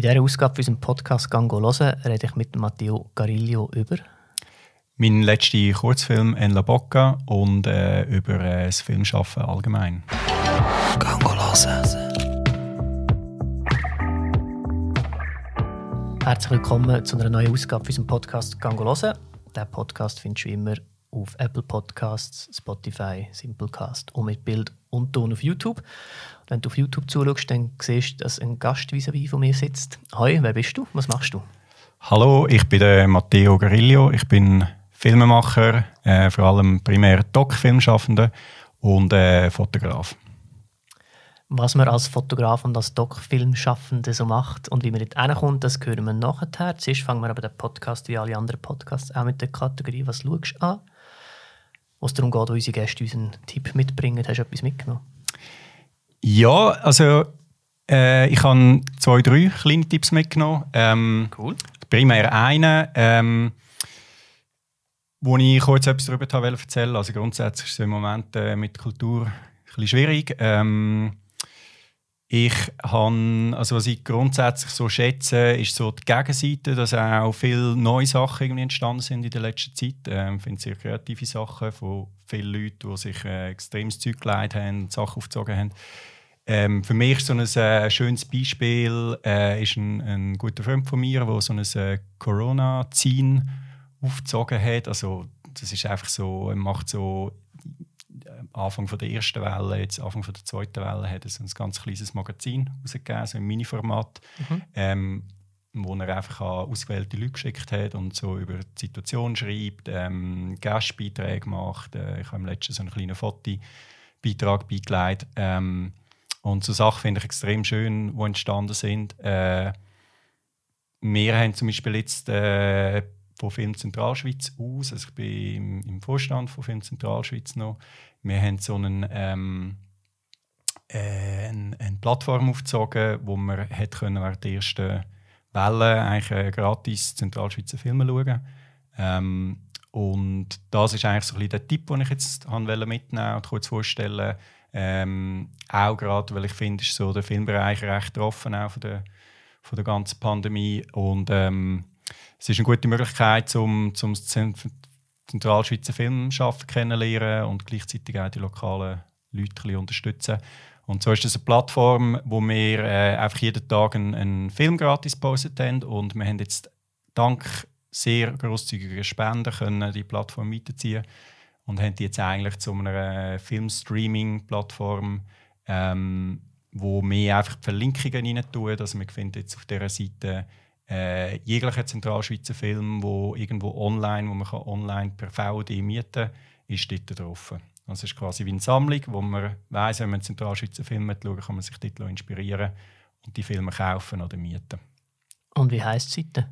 In dieser Ausgabe von unserem Podcast «Gango hören» rede ich mit Matteo Gariglio über mein letzter Kurzfilm «En la Bocca» und äh, über äh, das Filmschaffen allgemein. «Gango hören». Herzlich willkommen zu einer neuen Ausgabe von unserem Podcast «Gango hören». Diesen Podcast findest du immer auf Apple Podcasts, Spotify, Simplecast und mit Bild und Ton auf YouTube. Wenn du auf YouTube zuschaust, dann siehst du, dass ein Gast vis à von mir sitzt. Hi, wer bist du? Was machst du? Hallo, ich bin der Matteo Garillo. Ich bin Filmemacher, äh, vor allem primär Doc-Filmschaffender und äh, Fotograf. Was man als Fotograf und als Doc-Filmschaffende so macht und wie man dort hinkommt, das hören wir nachher. Zuerst fangen wir aber den Podcast wie alle anderen Podcasts auch mit der Kategorie «Was schaust du an?» Wo es darum geht, wo unsere Gäste uns einen Tipp mitbringen. Hast du etwas mitgenommen? Ja, also äh, ich habe zwei, drei kleine Tipps mitgenommen. Ähm, cool. Primär einen, ähm, wo ich kurz etwas darüber erzählen Also grundsätzlich ist es im Moment äh, mit Kultur ein bisschen schwierig. Ähm, ich habe, also was ich grundsätzlich so schätze, ist so die Gegenseite, dass auch viele neue Sachen irgendwie entstanden sind in der letzten Zeit. Ähm, ich finde sehr kreative Sachen von vielen Leuten, die sich äh, extremes Zeug geleitet haben, Sachen aufgezogen haben. Ähm, für mich so ein äh, schönes Beispiel äh, ist ein, ein, guter Freund von mir, der so ein äh, Corona-Zine aufgezogen hat. Also das ist einfach so, er macht so Anfang von der ersten Welle, jetzt Anfang von der zweiten Welle, hat er so ein ganz kleines Magazin rausgegeben, so im Mini-Format, mhm. ähm, wo er einfach an ausgewählte Leute geschickt hat und so über die Situation schreibt, ähm, Gastbeiträge macht. Äh, ich habe im letzten so einen kleinen Fotobeitrag beigelegt. Ähm, und so Sachen finde ich extrem schön, die entstanden sind. Äh, wir haben zum Beispiel jetzt äh, von Film Zentralschweiz aus, also ich bin im, Vorstand von Film Zentralschweiz noch, wir haben so einen, ähm, äh, eine, eine, Plattform aufgezogen, wo man hat können während der ersten Welle eigentlich äh, gratis Zentralschweizer Filme schauen. Ähm, und das ist eigentlich so ein der Tipp, den ich jetzt mitnehmen und kurz vorstellen. Ähm, auch gerade, weil ich finde, ist so der Filmbereich recht getroffen auch von der, von der ganzen Pandemie. Und ähm, es ist eine gute Möglichkeit, um, um Zentralschweizer Filmschaffen kennenlernen und gleichzeitig auch die lokalen Leute unterstützen. Und so ist das eine Plattform, wo wir äh, einfach jeden Tag einen, einen Film gratis postet haben und wir haben jetzt dank sehr großzügiger Spenden können die Plattform weiterziehen und haben die jetzt eigentlich zu einer Filmstreaming-Plattform, ähm, wo wir einfach die Verlinkungen rein tun. Also wir finden jetzt auf dieser Seite äh, jeglicher Zentralschweizer Film, wo irgendwo online, wo man kann online per VOD mieten kann, ist dort drauf. Also es ist quasi wie eine Sammlung, wo man weiß, wenn man Zentralschweizer Filme schaut, kann man sich dort inspirieren und die Filme kaufen oder mieten. Und wie heisst die Seite?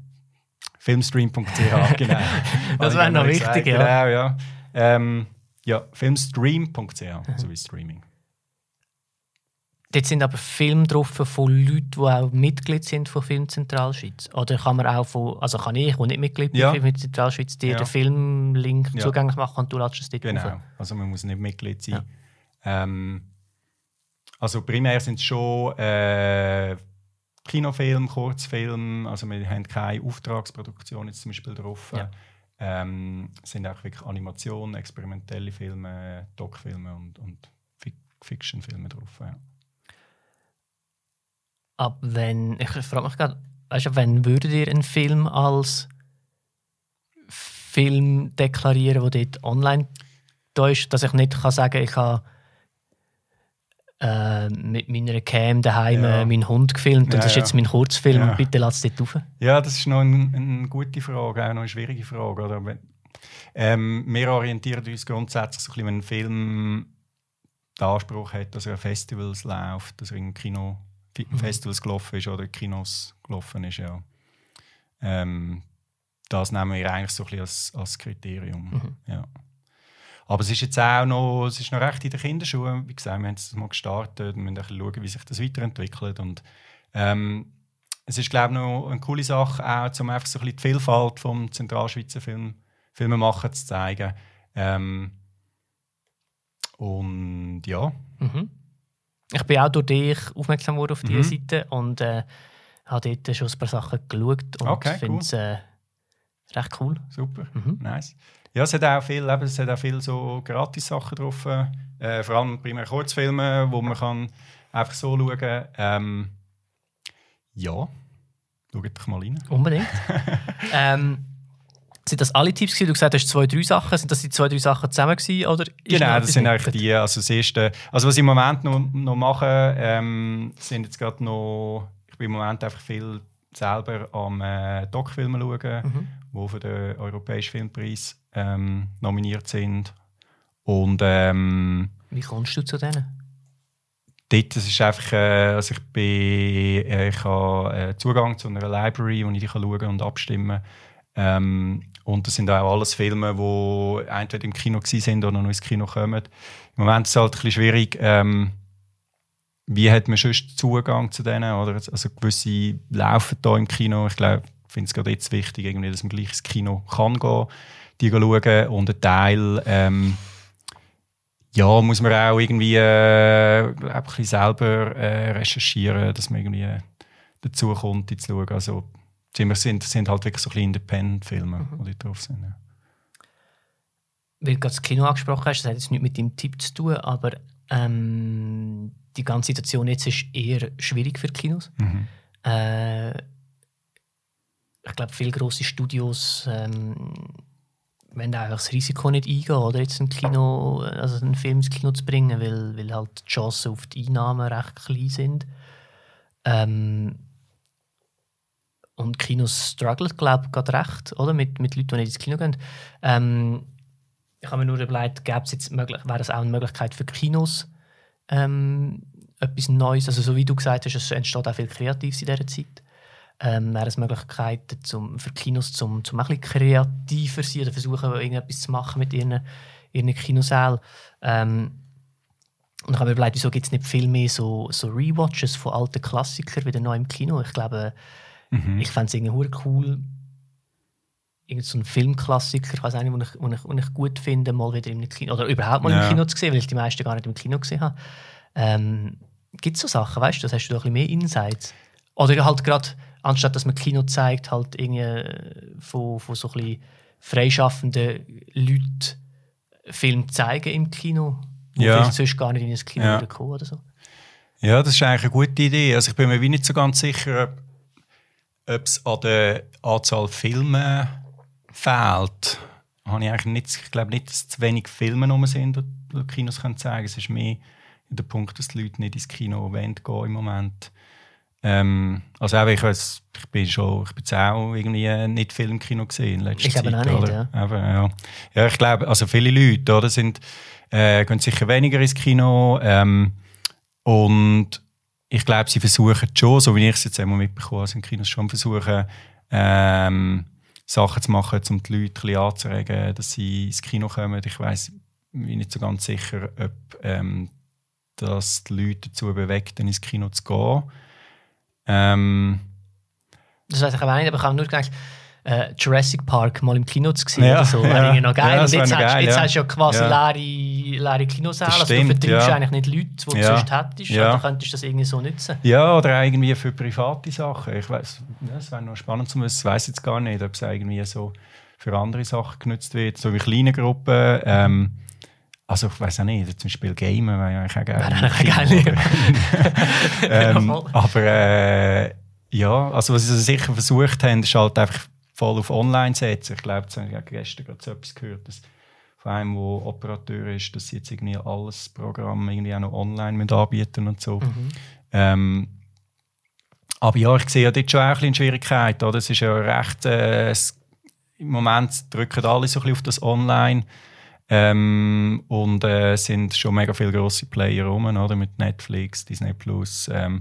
Filmstream.ch, genau. das wäre noch wichtig, ja. Genau, ja. Ähm, ja, filmstream.ch, so wie Streaming. Dort sind aber Filme drauf von Leuten, die auch Mitglied sind von Film Zentralschweiz. Oder kann man auch von, also kann ich, der nicht Mitglied bin ja. von Film Zentralschweiz, dir ja. den Filmlink ja. zugänglich machen und du lädst es dort Genau, auf. also man muss nicht Mitglied sein. Ja. Ähm, also primär sind es schon äh, Kinofilme, Kurzfilme, also wir haben keine Auftragsproduktion jetzt zum Beispiel drauf. Ja. Ähm, es sind auch wirklich Animationen, experimentelle Filme, Doc-Filme und, und Fiction-Filme drauf. Ja. Ab wenn, ich frage mich gerade, weißt du, wenn würdet ihr einen Film als Film deklarieren, der dort online da ist, dass ich nicht kann sagen ich habe äh, mit meiner Cam daheim ja. meinen Hund gefilmt und das ist jetzt mein Kurzfilm ja. und bitte lass es dort rauf? Ja, das ist noch eine, eine gute Frage, auch noch eine schwierige Frage. Oder? Ähm, wir orientieren uns grundsätzlich so ein bisschen, wenn ein Film den Anspruch hat, dass er an Festivals läuft, dass er in Kino. Festivals gelaufen ist oder Kinos gelaufen ist, ja. Ähm, das nehmen wir eigentlich so ein bisschen als, als Kriterium. Mhm. Ja. Aber es ist jetzt auch noch, es ist noch recht in den Kinderschuhen. Wie gesagt, wir haben es mal gestartet und müssen schauen, wie sich das weiterentwickelt. Und, ähm, es ist, glaube ich, noch eine coole Sache, auch, um einfach so ein bisschen die Vielfalt vom Zentralschweizer Film, Filmemacher zu zeigen. Ähm, und ja. Mhm ich bin auch durch dich aufmerksam geworden auf diese mhm. Seite und äh, habe dort schon ein paar Sachen geschaut und Okay, finde es äh, recht cool. Super, Mhm. nice. Ja, es hat auch viel, eben, es hat auch viel so Gratis-Sachen drauf. Äh, vor allem primär Kurzfilme, wo man kann einfach so schauen kann. Ähm, ja, schaut doch mal rein. Unbedingt. ähm, sind das alle Tipps gewesen? Du gesagt hast zwei, drei Sachen. Sind das die zwei, drei Sachen zusammen gewesen? Oder Genau, das sind eigentlich die, also das erste, also was ich im Moment noch, noch mache, ähm, sind jetzt gerade noch, ich bin im Moment einfach viel selber am äh, Doc-Filmen schauen, Mhm. die für den Europäischen Filmpreis ähm, nominiert sind. Und ähm, Wie kommst du zu denen? dort das ist einfach, äh, also ich bin, äh, ich habe äh, Zugang zu einer Library, wo ich die kann schauen und abstimmen ähm, und das sind auch alles Filme, die entweder im Kino sind oder noch ins Kino kommen. Im Moment ist es halt ein bisschen schwierig, ähm, wie hat man sonst Zugang zu denen, oder? Also gewisse laufen da im Kino, ich glaube, ich finde es gerade jetzt wichtig, irgendwie, dass man gleich ins Kino kann gehen, die schauen und ein Teil ähm, ja, muss man auch irgendwie äh, ein bisschen selber äh, recherchieren, dass man irgendwie dazu kommt, die zu schauen. Also, wir sind, sind halt wirklich so ein bisschen Independent-Filme, Mhm. die drauf sind. Ja. Weil du gerade das Kino angesprochen hast, das hat jetzt nichts mit deinem Tipp zu tun, aber ähm, die ganze Situation jetzt ist eher schwierig für die Kinos. Mhm. Äh, ich glaube, viele grosse Studios ähm, wollen auch das Risiko nicht eingehen, oder jetzt ein Kino, also einen Film ins Kino zu bringen, weil, weil halt die Chancen auf die Einnahmen recht klein sind. Ähm, und Kinos strugglen, glaube ich, gerade recht, oder? Mit, mit Leuten, die nicht ins Kino gehen. Ähm, ich habe mir nur überlegt, gäbe es jetzt möglich, wäre das auch eine Möglichkeit für Kinos, ähm, etwas Neues, also so wie du gesagt hast, es entsteht auch viel Kreatives in dieser Zeit. Ähm, wäre es Möglichkeiten zum, für Kinos, zum, zum ein bisschen kreativer zu sein oder versuchen, irgendetwas zu machen mit ihren, ihren Kinosälen. Ähm, und ich habe mir überlegt, wieso gibt es nicht viel mehr so, so Rewatches von alten Klassikern wieder neu im Kino? Ich glaube, Mhm. ich fände es irgendwie cool, irgend so einen Filmklassiker, ich weiß auch nicht, den ich, ich, ich gut finde, mal wieder im Kino, oder überhaupt mal Ja. im Kino zu sehen, weil ich die meisten gar nicht im Kino gesehen habe. Ähm, Gibt es so Sachen, weißt du, das hast du doch ein bisschen mehr Insights? Oder halt gerade, anstatt dass man Kino zeigt, halt irgendwie äh, von, von so ein bisschen freischaffenden Leuten Film zeigen im Kino, wo Ja. vielleicht sonst gar nicht in ein Kino Ja. kommen oder so. Ja, das ist eigentlich eine gute Idee. Also ich bin mir wie nicht so ganz sicher, ob ob es an der Anzahl Filme fehlt. Habe ich, eigentlich nicht, ich glaube nicht, dass zu wenig Filme rum sind, die Kinos können zeigen Es ist mehr der Punkt, dass die Leute nicht ins Kino wollen gehen im Moment. Ähm, also auch, ich, weiss, ich bin schon, ich bin jetzt auch irgendwie nicht viel im Kino gesehen in letzter Ich Zeit. eben auch nicht, oder? Eben, ja. ja, ich glaube, also viele Leute oder, sind, äh, gehen sicher weniger ins Kino ähm, und ich glaube, sie versuchen schon, so wie ich es jetzt einmal mitbekommen habe, sind Kinos schon versuchen, ähm, Sachen zu machen, um die Leute ein bisschen anzuregen, dass sie ins Kino kommen. Ich weiß bin nicht so ganz sicher, ob ähm, das die Leute dazu bewegt, dann ins Kino zu gehen. Ähm, Das weiß ich aber nicht, aber ich habe nur gedacht, äh, Jurassic Park mal im Kino zu sehen Ja, oder so, ja. wäre noch geil. Ja, und jetzt, hast, geil, jetzt ja. hast du ja quasi Ja. leere, leere Kinosäle, also du stimmt, vertreibst ja. eigentlich nicht Leute, die du Ja. sonst hättest, Ja. oder könntest du das irgendwie so nutzen? ja, oder irgendwie für private Sachen. Ich weiß, es wäre noch spannend zu wissen. Ich weiß jetzt gar nicht, ob es irgendwie so für andere Sachen genutzt wird, so wie kleine Gruppen. Ähm, also ich weiß auch nicht, zum Beispiel Gamen wäre ja eigentlich auch geil. Ähm, aber äh, ja, also was sie sicher versucht haben, ist halt einfach voll auf Online setzen. Ich glaube, das habe ich auch gestern gerade so etwas gehört, dass von einem, der Operateur ist, dass sie jetzt irgendwie alles Programm irgendwie auch noch online mit anbieten und so. Mhm. Ähm, aber ja, ich sehe ja dort schon auch ein bisschen Schwierigkeiten. Oder? Es ist ja recht, äh, es, im Moment drücken alle so ein bisschen auf das Online ähm, und äh, sind schon mega viele grosse Player rum, oder? mit Netflix, Disney Plus. Ähm,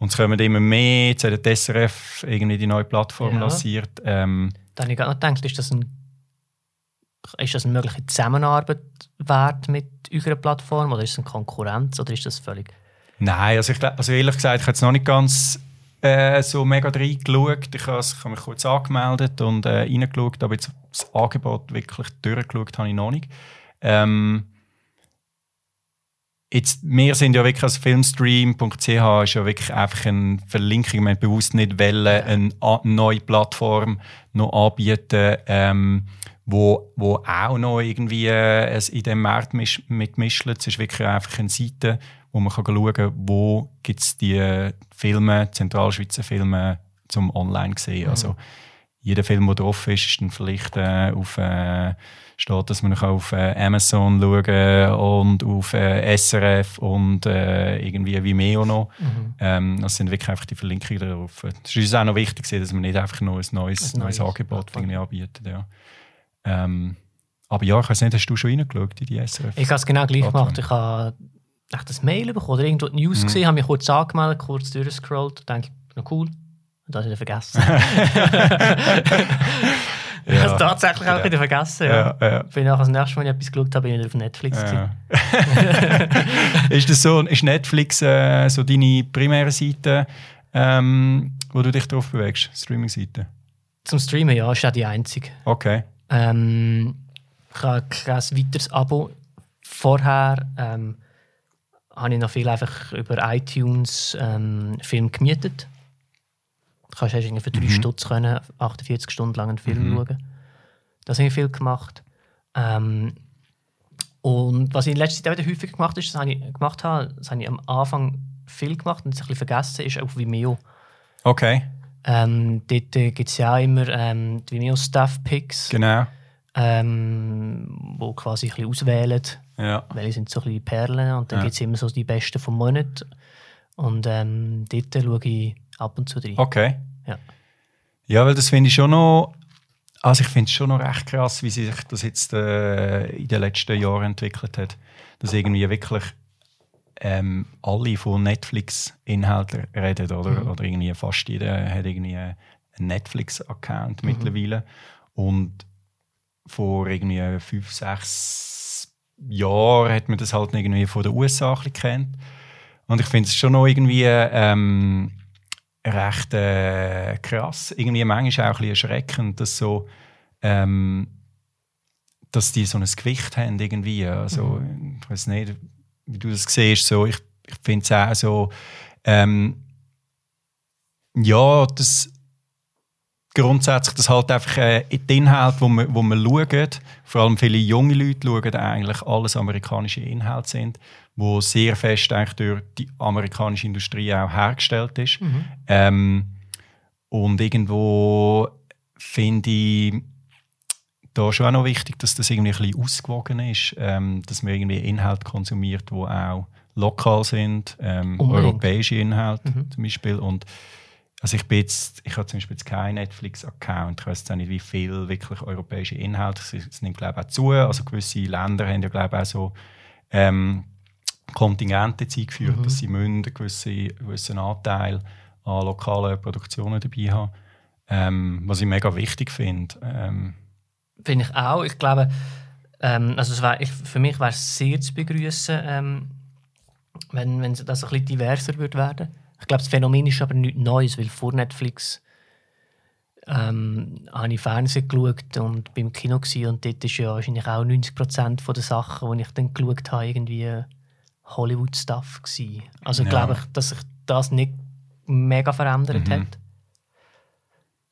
und es kommen immer mehr. Jetzt hat der SRF irgendwie die neue Plattform Ja. lanciert. Ähm, Da habe ich gerade noch gedacht, ist das, ein, ist das eine mögliche Zusammenarbeit wert mit eurer Plattform oder ist es eine Konkurrenz oder ist das völlig... Nein, also, ich, also ehrlich gesagt, ich habe jetzt noch nicht ganz äh, so mega reingeschaut. Ich habe, ich habe mich kurz angemeldet und äh, reingeschaut, aber jetzt das Angebot wirklich durchgeschaut habe ich noch nicht. Ähm, Jetzt, wir sind ja wirklich als filmstream.ch ist ja wirklich einfach eine Verlinkung. Wir haben bewusst nicht wollen, eine neue Plattform noch anbieten, ähm, wo, wo auch noch irgendwie äh, es in dem Markt mitmischt. Es ist wirklich einfach eine Seite, wo man kann schauen kann, wo gibt es die Filme, Zentralschweizer Filme zum online sehen. Mhm. Also jeder Film, der drauf ist, ist dann vielleicht äh, auf äh, steht, dass man auf äh, Amazon schauen und auf äh, SRF und äh, irgendwie Vimeo noch. Mhm. Ähm, das sind wirklich einfach die Verlinkungen darauf. Es ist uns auch noch wichtig, dass man nicht einfach nur ein neues, ein neues Angebot irgendwie anbietet. Ja. Ähm, aber ja, ich weiß nicht, hast du schon reingeschaut in die SRF? Ich habe es genau gleich gemacht. Ich habe das Mail bekommen oder irgendwo die News mhm. gesehen, habe mich kurz angemeldet, kurz durchgescrollt, denke ich, noch cool. Und das habe ich vergessen. Ich habe es tatsächlich auch wieder vergessen. Ja. Ja, ja. Bin nachher das nächste Mal, wenn ich etwas geschaut habe, bin ich auf Netflix. Ja. ist, das so, ist Netflix äh, so deine primäre Seite, ähm, wo du dich drauf bewegst? Streaming-Seite? Zum Streamen, ja, ist auch die einzige. Okay. Ähm, ich habe kein weiteres Abo. Vorher ähm, habe ich noch viel einfach über iTunes ähm, Film gemietet. Du kannst irgendwie für drei mhm. Stutz können 48 Stunden lang einen Film mhm. schauen. Das habe ich viel gemacht. Ähm, und was ich in letzter Zeit auch wieder häufig gemacht habe, das habe ich gemacht habe, das habe ich am Anfang viel gemacht und das ein bisschen vergessen, ist auf Vimeo. Okay. Ähm, dort äh, gibt es ja auch immer ähm, die Vimeo Staff Picks. Genau. Ähm, wo quasi ein bisschen auswählen, ja. welche sind so ein bisschen Perlen und dann ja. gibt es immer so die besten vom Monat. Und ähm, dort schaue ich ab und zu drin. Okay. Ja, ja weil das finde ich schon noch. Also ich finde es schon noch recht krass, wie sich das jetzt äh, in den letzten Jahren entwickelt hat. Dass irgendwie wirklich ähm, alle von Netflix-Inhalten reden, oder? Mhm. Oder irgendwie fast jeder hat irgendwie einen Netflix-Account mhm. mittlerweile. Und vor irgendwie fünf, sechs Jahren hat man das halt irgendwie von den USA ein kennt. Und ich finde es schon noch irgendwie ähm, recht äh, krass. Irgendwie manchmal auch ein bisschen erschreckend, dass so ähm, dass die so ein Gewicht haben irgendwie. Also, mhm. ich weiß nicht, wie du das siehst. So, ich ich finde es auch so, ähm, ja, das grundsätzlich, dass halt einfach äh, die Inhalte, wo man, wo man schaut, vor allem viele junge Leute schauen, eigentlich alles amerikanische Inhalte sind wo sehr fest eigentlich durch die amerikanische Industrie auch hergestellt ist. Mhm. Ähm, und irgendwo finde ich da schon auch noch wichtig, dass das irgendwie ein bisschen ausgewogen ist, ähm, dass man irgendwie Inhalte konsumiert, die auch lokal sind, ähm, europäische Inhalte mhm. zum Beispiel. Und also ich bin jetzt, ich habe zum Beispiel jetzt keinen Netflix-Account, ich weiß jetzt auch nicht, wie viel wirklich europäische Inhalte, es nimmt glaube ich auch zu, also gewisse Länder haben ja glaube ich auch so ähm, Kontingente eingeführt, mhm. dass sie einen gewissen, gewissen Anteil an lokalen Produktionen dabei haben. Ähm, was ich mega wichtig finde. Ähm, finde ich auch. Ich glaube, ähm, also wär, ich, für mich wäre es sehr zu begrüßen, ähm, wenn, wenn das ein bisschen diverser würde werden. Ich glaube, das Phänomen ist aber nichts Neues, weil vor Netflix ähm, habe ich Fernsehen geschaut und beim Kino gewesen, und dort ist ja wahrscheinlich auch 90 Prozent der Sachen, die ich dann geschaut habe, irgendwie Hollywood-Stuff. Also ja. glaube ich, dass sich das nicht mega verändert mhm. hat.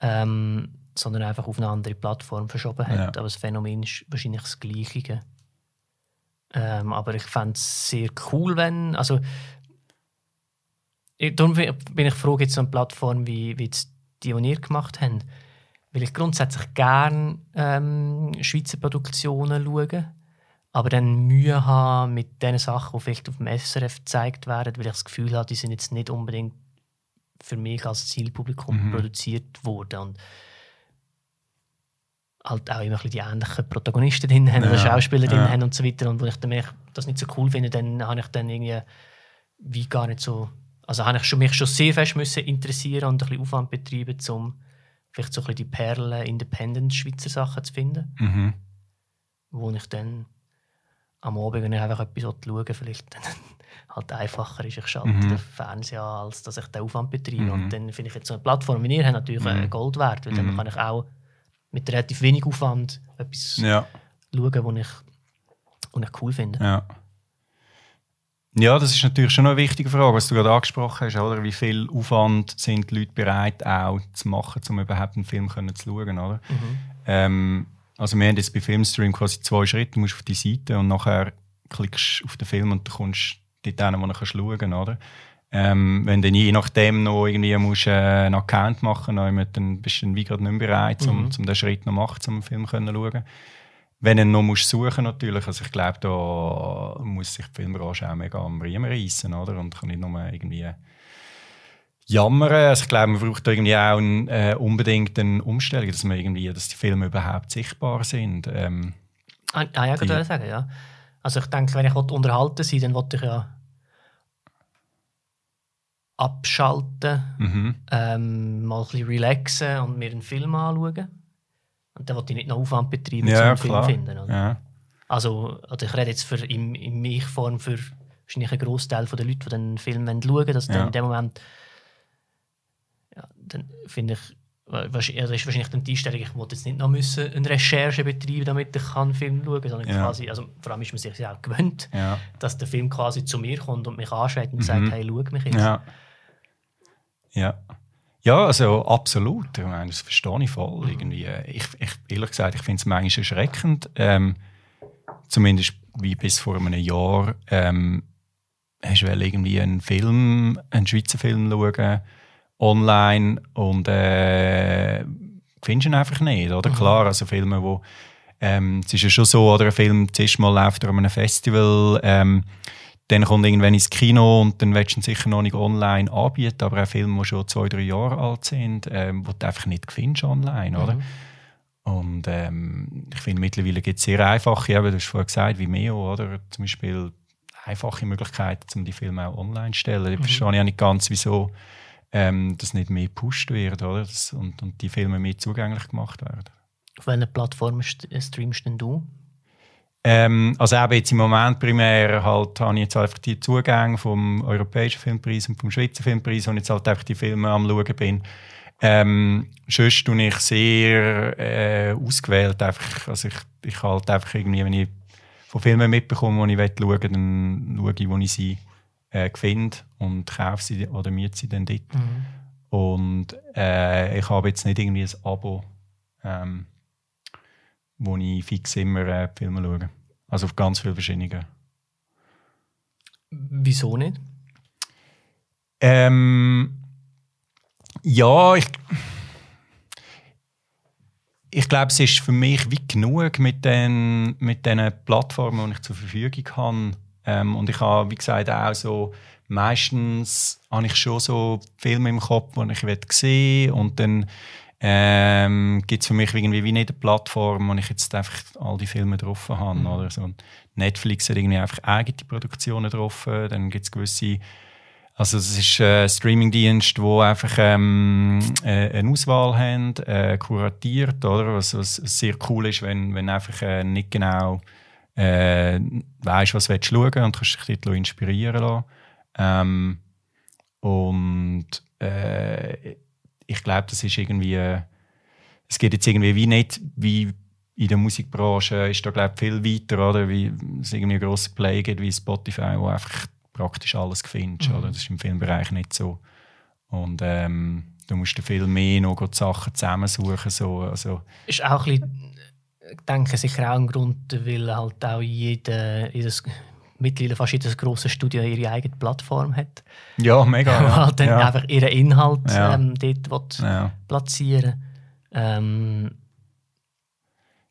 Ähm, sondern einfach auf eine andere Plattform verschoben hat. Ja. Aber das Phänomen ist wahrscheinlich das Gleiche. Ähm, aber ich fände es sehr cool, wenn. Also, ich, darum bin ich froh, jetzt so eine Plattform wie, wie die, die ihr gemacht habt. Weil ich grundsätzlich gerne ähm, Schweizer Produktionen schaue aber dann Mühe haben mit den Sachen, die vielleicht auf dem SRF gezeigt werden, weil ich das Gefühl habe, die sind jetzt nicht unbedingt für mich als Zielpublikum mhm. produziert worden. Und halt auch immer ein die ähnlichen Protagonisten drin haben ja, oder Schauspieler ja. drin haben und so weiter. Und wo ich dann das nicht so cool finde, dann habe ich dann irgendwie wie gar nicht so... Also habe ich schon, mich schon sehr fest müssen interessieren und ein bisschen Aufwand betreiben, um vielleicht so ein bisschen die Perlen Independent-Schweizer Sachen zu finden. Mhm. Wo ich dann am Abend, wenn ich einfach etwas schauen vielleicht dann halt einfacher ist, ich schalte mhm. den Fernseher an, als dass ich den Aufwand betreibe. Mhm. Und dann finde ich jetzt so eine Plattform wie ihr hat natürlich mhm. Gold wert, weil dann mhm. kann ich auch mit relativ wenig Aufwand etwas ja. schauen, was ich, was ich cool finde. Ja. Ja, das ist natürlich schon eine wichtige Frage, was du gerade angesprochen hast, oder? Wie viel Aufwand sind die Leute bereit auch zu machen, um überhaupt einen Film können zu schauen, oder? Mhm. Ähm, also wir haben jetzt bei Filmstream quasi zwei Schritte. Du musst auf die Seite und nachher klickst auf den Film und du kommst dort hin, wo du kannst schauen kannst, oder? Ähm, wenn du je nachdem noch irgendwie musst, äh, einen Account machen musst, dann bist du wie gerade nicht mehr bereit, um, Mhm. um den Schritt noch machen, um einen Film zu schauen. Wenn du noch musst suchen natürlich, also ich glaube, da muss sich die Filmbranche auch mega am Riemen reissen, oder? Und kann nicht nur irgendwie jammern. Also ich glaube, man braucht irgendwie auch ein, äh, unbedingt eine Umstellung, dass, man irgendwie, dass die Filme überhaupt sichtbar sind. Ähm, Ah, ah ja, ich sagen, ja. Also ich denke, wenn ich unterhalten sein dann wollte ich ja abschalten, mhm. ähm, mal ein bisschen relaxen und mir einen Film anschauen. Und dann wollte ich nicht noch Aufwand betreiben, um Ja, einen Film finden. Oder? Ja. Also, also ich rede jetzt für in, in mich-Form für wahrscheinlich einen Großteil der Leute, die den Film schauen wollen, dass Ja. dann in dem Moment ja, dann finde ich, also ist wahrscheinlich dann die Einstellung, ich wollte jetzt nicht noch müssen eine Recherche betreiben, damit ich einen Film schauen kann, sondern Ja. quasi, also vor allem ist man sich ja auch gewöhnt, Ja. dass der Film quasi zu mir kommt und mich anschreit und Mhm. sagt, hey, schau mich jetzt. Ja. Ja. Ja, also absolut. Ich meine, das verstehe ich voll. Irgendwie. Ich, ich, ehrlich gesagt, ich finde es manchmal erschreckend. Ähm, zumindest wie bis vor einem Jahr. Ähm, hast du irgendwie einen Film, einen Schweizer Film schauen, online und äh, findest ihn einfach nicht. Oder? Mhm. Klar, also Filme, wo ähm, es ist ja schon so, oder ein Film zuerst mal läuft er an einem Festival, ähm, dann kommt irgendwann ins Kino und dann willst du ihn sicher noch nicht online anbieten, aber auch Filme, die schon zwei, drei Jahre alt sind, ähm, die du einfach nicht findest online, oder? Mhm. Und ähm, ich finde, mittlerweile gibt es sehr einfache, eben, du hast vorhin gesagt, Vimeo, oder? Zum Beispiel einfache Möglichkeiten, um die Filme auch online zu stellen. Ich Mhm. verstehe ja nicht ganz, wieso ähm, das nicht mehr gepusht wird, oder? Das, und, und die Filme mehr zugänglich gemacht werden. Auf welchen Plattformen äh, streamst denn du? Ähm, also eben jetzt im Moment primär halt habe ich jetzt einfach die Zugänge vom Europäischen Filmpreis und vom Schweizer Filmpreis und jetzt halt einfach die Filme am schauen bin. Ähm, sonst tue ich sehr äh, ausgewählt. Einfach, also ich, ich halt einfach irgendwie, wenn ich von Filmen mitbekomme, die ich schauen will, dann schaue ich, wo ich sie äh, finde und kaufe sie oder miete sie dann dort. Und äh, ich habe jetzt nicht irgendwie ein Abo, ähm, wo ich fix immer äh, Filme schaue. Also auf ganz viele verschiedene. Wieso nicht? Ähm, ja, ich, ich glaube, es ist für mich wie genug mit den, mit den Plattformen, die ich zur Verfügung habe. Ähm, und ich habe, wie gesagt, auch so, meistens habe ich schon so Filme im Kopf, die ich sehen will. Und dann ähm, gibt es für mich irgendwie wie nicht eine Plattform, wo ich jetzt einfach all die Filme drauf habe. Oder so. Netflix hat irgendwie einfach eigene Produktionen drauf. Dann gibt es gewisse also es ist ein Streamingdienst, wo einfach ähm, äh, eine Auswahl haben, äh, kuratiert, oder? Was, was sehr cool ist, wenn, wenn einfach äh, nicht genau äh, weißt, was du willst schauen und kannst dich dort inspirieren lassen. Ähm, und äh, ich glaube, das ist irgendwie, es geht jetzt irgendwie wie nicht wie in der Musikbranche ist da glaube ich viel weiter, oder? Wie es irgendwie grossen Play gibt wie Spotify, wo einfach praktisch alles findest. Mhm. Oder? Das ist im Filmbereich nicht so. Und ähm, du musst viel mehr noch die Sachen zusammensuchen. So. Also, Ist auch ein bisschen, denke, sicher auch ein Grund, weil halt auch jeder, jedes, mittlerweile fast jedes grosse Studio ihre eigene Plattform hat. ja, mega. Wo halt dann ja. einfach ihren Inhalt Ja. ähm, dort Ja. platzieren ähm,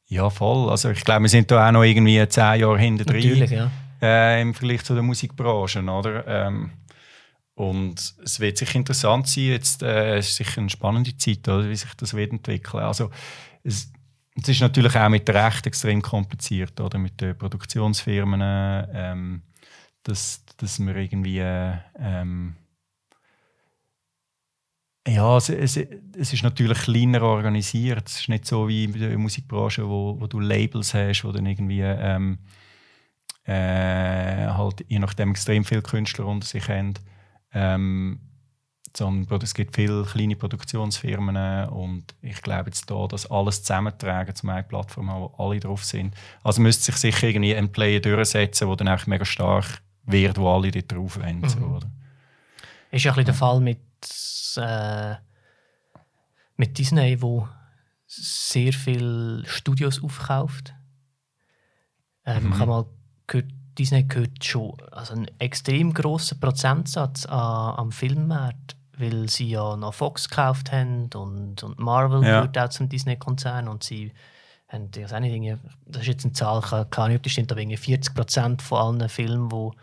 ja, voll. Also ich glaube, wir sind da auch noch irgendwie zehn Jahre hinter Natürlich, ja. äh, im Vergleich zu der Musikbranche, oder? Ähm, und es wird sicher interessant sein, jetzt äh, es ist sicher eine spannende Zeit, oder, wie sich das wird entwickeln. Also es, es ist natürlich auch mit der Recht extrem kompliziert, oder? Mit den Produktionsfirmen, ähm, dass, dass wir irgendwie äh, ähm, ja, es, es, es ist natürlich kleiner organisiert. Es ist nicht so wie in der Musikbranche, wo, wo du Labels hast, wo dann irgendwie ähm, äh, halt je nachdem extrem viele Künstler unter sich haben. Ähm, sondern es gibt viele kleine Produktionsfirmen und ich glaube jetzt da, dass alles zusammentragen zu einer Plattform, haben, wo alle drauf sind. Also müsste sich sicher irgendwie ein Player durchsetzen, der dann auch mega stark wird, wo alle dort drauf wollen. Mhm. So, oder? Ist ja ein bisschen der Fall mit, äh, mit Disney, wo sehr viele Studios aufkauft. Ähm, Mhm. Ich habe mal gehört, Disney gehört schon also einen extrem grossen Prozentsatz an, am Filmmarkt, weil sie ja noch Fox gekauft haben und, und Marvel Ja. gehört auch zum Disney-Konzern und sie haben, ich weiß auch nicht, das ist jetzt eine Zahl, keine Ahnung, ob die stimmt, aber irgendwie 40% von allen Filmen, wo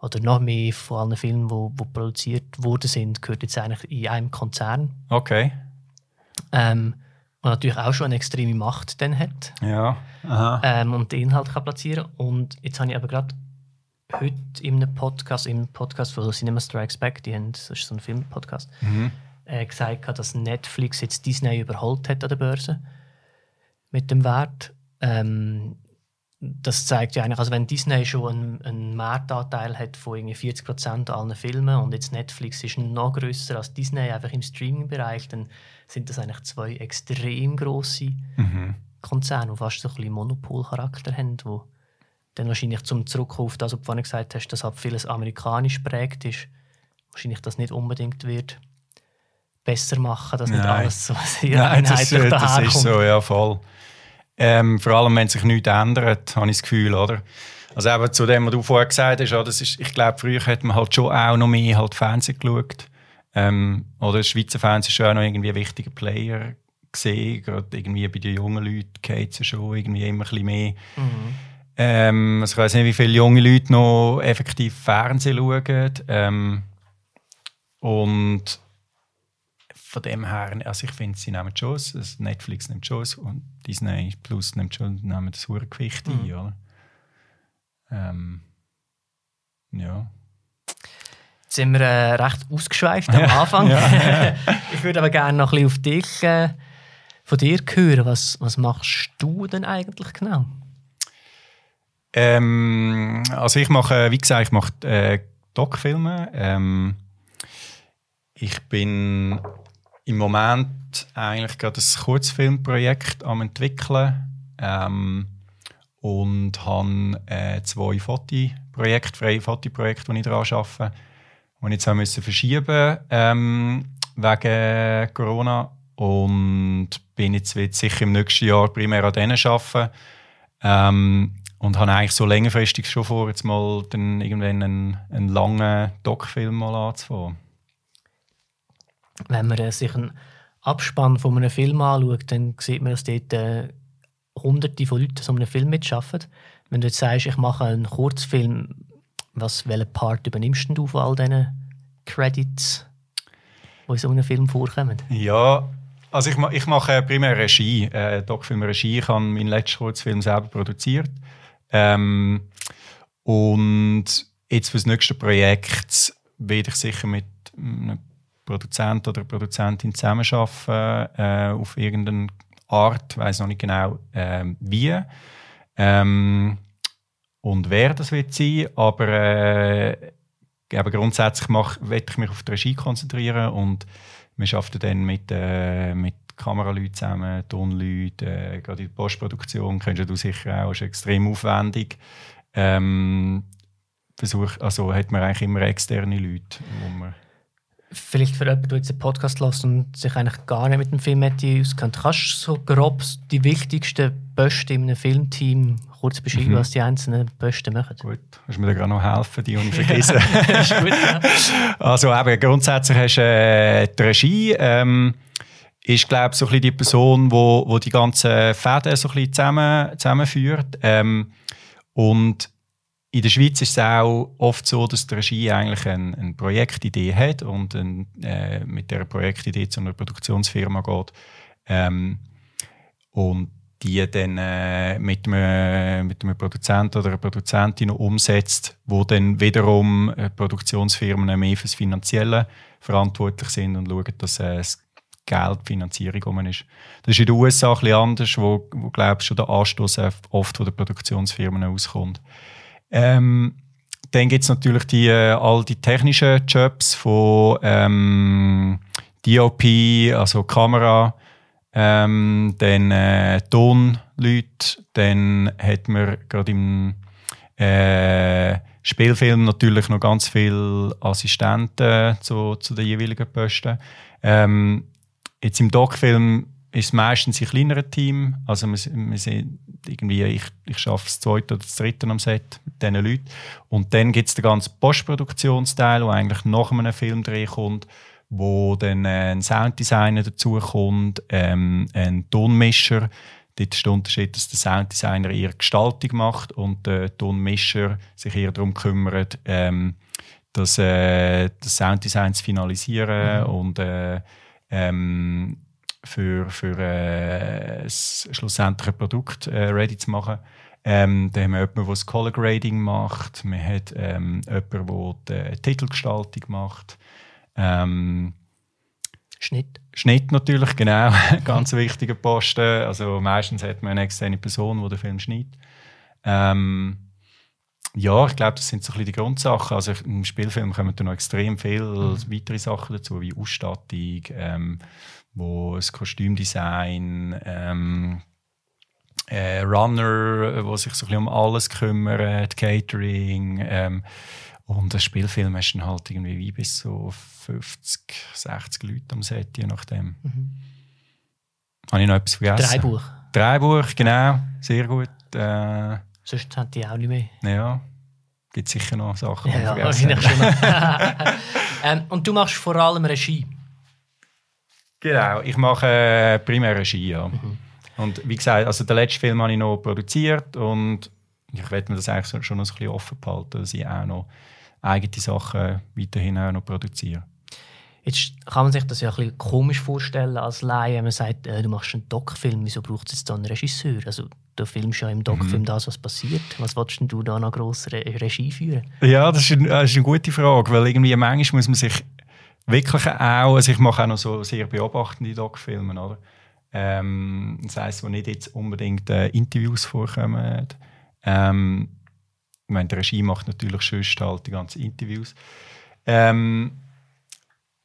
oder noch mehr von allen Filmen, die wo, wo produziert worden sind, gehört jetzt eigentlich in einem Konzern. Okay. Ähm, und natürlich auch schon eine extreme Macht dann hat Ja. Aha. ähm, und den Inhalt kann platzieren Und jetzt habe ich aber gerade heute in einem Podcast, im Podcast von Cinema Strikes Back, die haben, das ist so ein Filmpodcast, Mhm. äh, gesagt, dass Netflix jetzt Disney überholt hat an der Börse mit dem Wert. Ähm, das zeigt ja eigentlich, also wenn Disney schon einen, einen Marktanteil hat von irgendwie 40% an allen Filmen und jetzt Netflix ist noch größer als Disney einfach im Streaming-Bereich, dann sind das eigentlich zwei extrem große Mhm. Konzerne, die fast so ein bisschen Monopolcharakter haben, wo dann wahrscheinlich zum Zurückkommen auf das, was du vorhin gesagt hast, dass halt vieles amerikanisch prägt ist, wahrscheinlich das nicht unbedingt wird besser machen, dass nicht Nein. alles so sehr Nein, das, einheitlich äh, das daherkommt. ist so, ja, voll. Ähm, vor allem, wenn sich nichts ändert, habe ich das Gefühl, oder? Also eben zu dem, was du vorher gesagt hast, ja, das ist, ich glaube, früher hat man halt schon auch noch mehr halt Fernsehen geschaut. Ähm, oder das Schweizer Fernsehen ist schon auch noch irgendwie ein wichtiger Player gesehen. Gerade irgendwie bei den jungen Leuten geht es ja schon irgendwie immer ein bisschen mehr. Mhm. Ähm, also ich weiß nicht, wie viele junge Leute noch effektiv Fernsehen schauen. Ähm, und von dem her, also ich finde, sie nehmen schon, also Netflix nimmt schon und Disney Plus nimmt schon nehmen das hohe Gewicht ein, Mhm. oder? Ähm, ja. Jetzt sind wir äh, recht ausgeschweift am Anfang. ich würde aber gerne noch ein bisschen auf dich, äh, von dir hören. Was, was machst du denn eigentlich genau? Ähm, also ich mache, wie gesagt, ich mache äh, Doc-Filme. Ähm, ich bin im Moment eigentlich gerade ein Kurzfilmprojekt am entwickeln ähm, und habe äh, zwei Fotoprojekte, freie Fotoprojekte, die ich daran arbeite, die ich jetzt haben müssen verschieben ähm, wegen Corona und bin jetzt sicher im nächsten Jahr primär an denen arbeiten. Ähm, und habe eigentlich so längerfristig schon vor, jetzt mal dann irgendwann einen, einen langen Doc-Film mal anzufangen. Wenn man äh, sich einen Abspann von einem Film anschaut, dann sieht man, dass dort äh, hunderte von Leuten so einem Film mitarbeiten. Wenn du jetzt sagst, ich mache einen Kurzfilm, was, welchen Part übernimmst du von all diesen Credits, die in so einem Film vorkommen? Ja, also ich, ich mache primär Regie, äh, Doc-Film-Regie. Ich habe meinen letzten Kurzfilm selber produziert. Ähm, und jetzt für das nächste Projekt werde ich sicher mit einem Produzent oder Produzentin zusammenarbeiten, äh, auf irgendeine Art, ich weiß noch nicht genau ähm, wie. Ähm, und wer das wird sein, aber äh, aber grundsätzlich mach, will ich mich auf die Regie konzentrieren und wir arbeiten dann mit, äh, mit Kameraleuten zusammen, Tonleuten, äh, gerade in der Postproduktion kennst du sicher auch, ist extrem aufwendig. Ähm, Versuch, also hat man eigentlich immer externe Leute, wo man Vielleicht für jemanden, der jetzt einen Podcast lässt und sich eigentlich gar nicht mit dem Film auskennt, kannst du so grob die wichtigsten Posten in einem Filmteam kurz beschreiben, Mhm. was die einzelnen Posten machen? Gut, kannst du mir da gerade noch helfen, die ich vergessen. gut, ja. Also eben, grundsätzlich hast du äh, die Regie, ähm, ist glaube so ein bisschen die Person, wo, wo die ganzen Fäden so ein bisschen zusammen, zusammenführt. Ähm, und in der Schweiz ist es auch oft so, dass die Regie eigentlich eine, eine Projektidee hat und ein, äh, mit der Projektidee zu einer Produktionsfirma geht. Ähm, und die dann äh, mit, einem, mit einem Produzenten oder einer Produzentin umsetzt, wo dann wiederum äh, Produktionsfirmen mehr fürs Finanzielle verantwortlich sind und schauen, dass äh, Geld, die Finanzierung rum ist. Das ist in den USA ein bisschen anders, wo, wo glaube ich, schon der Anstoß oft von den Produktionsfirmen auskommt. Ähm, dann gibt es natürlich die, äh, all die technischen Jobs von ähm, DOP, also Kamera, ähm, dann äh, Tonleute, dann hat man gerade im äh, Spielfilm natürlich noch ganz viele Assistenten zu, zu den jeweiligen Posten. Ähm, jetzt im Doc-Film ist es meistens ein kleineres Team. Also wir, wir sind irgendwie, ich, ich schaffe das zweite oder das dritte am Set mit diesen Leuten. Und dann gibt es den ganzen Postproduktionsteil, der eigentlich nach einem Filmdreh kommt, wo dann äh, ein Sounddesigner dazukommt, ähm, ein Tonmischer. Dort ist der Unterschied, dass der Sounddesigner eher Gestaltung macht und der Tonmischer sich eher darum kümmert, ähm, das, äh, das Sounddesign zu finalisieren mhm. und äh, ähm, für, für äh, das schlussendliche Produkt äh, ready zu machen. Ähm, dann haben wir jemanden, der das Color Grading macht. Wir haben ähm, jemanden, der die Titelgestaltung macht. Ähm, Schnitt. Schnitt natürlich, genau. Ganz wichtiger Posten. Also meistens hat man eine externe Person, die den Film schneidet. Ähm, ja, ich glaube, das sind so ein bisschen die Grundsachen. Also im Spielfilm kommen da noch extrem viele mhm. weitere Sachen dazu, wie Ausstattung, ähm, wo das Kostümdesign, ähm, äh, Runner, wo sich so ein bisschen um alles kümmert, Catering ähm, und ein Spielfilm hast du halt irgendwie wie bis so 50, 60 Leute am Set, je nachdem. Mhm. Habe ich noch etwas vergessen? Drei Buch. Drei Buch, genau, sehr gut. Äh, Sonst hätte ich auch nicht mehr. Ja, gibt sicher noch Sachen, die ja, wahrscheinlich schon. ähm, und du machst vor allem Regie. Genau, ich mache äh, primär Regie, ja. Mhm. Und wie gesagt, also den letzten Film habe ich noch produziert und ich werde mir das eigentlich schon ein bisschen offen behalten, dass ich auch noch eigene Sachen weiterhin auch noch produziere. Jetzt kann man sich das ja ein bisschen komisch vorstellen als Laie, wenn man sagt, äh, du machst einen Doc-Film, wieso braucht es jetzt da einen Regisseur? Also du filmst ja im Doc-Film mhm. das, was passiert. Was willst du da noch gross Re Regie führen? Ja, das ist, ein, das ist eine gute Frage, weil irgendwie manchmal muss man sich wirklich auch, also ich mache auch noch so sehr beobachtende Doc-Filme, oder? Ähm, das heisst, wo nicht jetzt unbedingt äh, Interviews vorkommen. Ähm, ich meine, der Regie macht natürlich schon halt die ganzen Interviews. Ähm,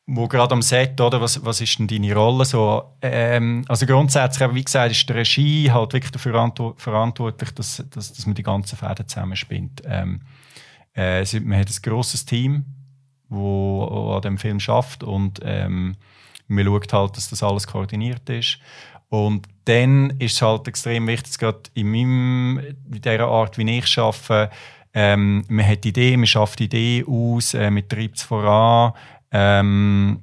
wo gerade am Set, oder, was, was ist denn deine Rolle? So, ähm, also grundsätzlich, wie gesagt, ist der Regie halt wirklich dafür verantwortlich, dass, dass, dass man die ganzen Fäden zusammenspinnt. Ähm, äh, man hat ein grosses Team, wo an dem Film schafft und ähm, man schaut halt, dass das alles koordiniert ist. Und dann ist es halt extrem wichtig, gerade in, meinem, in dieser Art, wie ich arbeite, ähm, man hat die Idee, man schafft die Idee aus, äh, man treibt es voran. Ähm,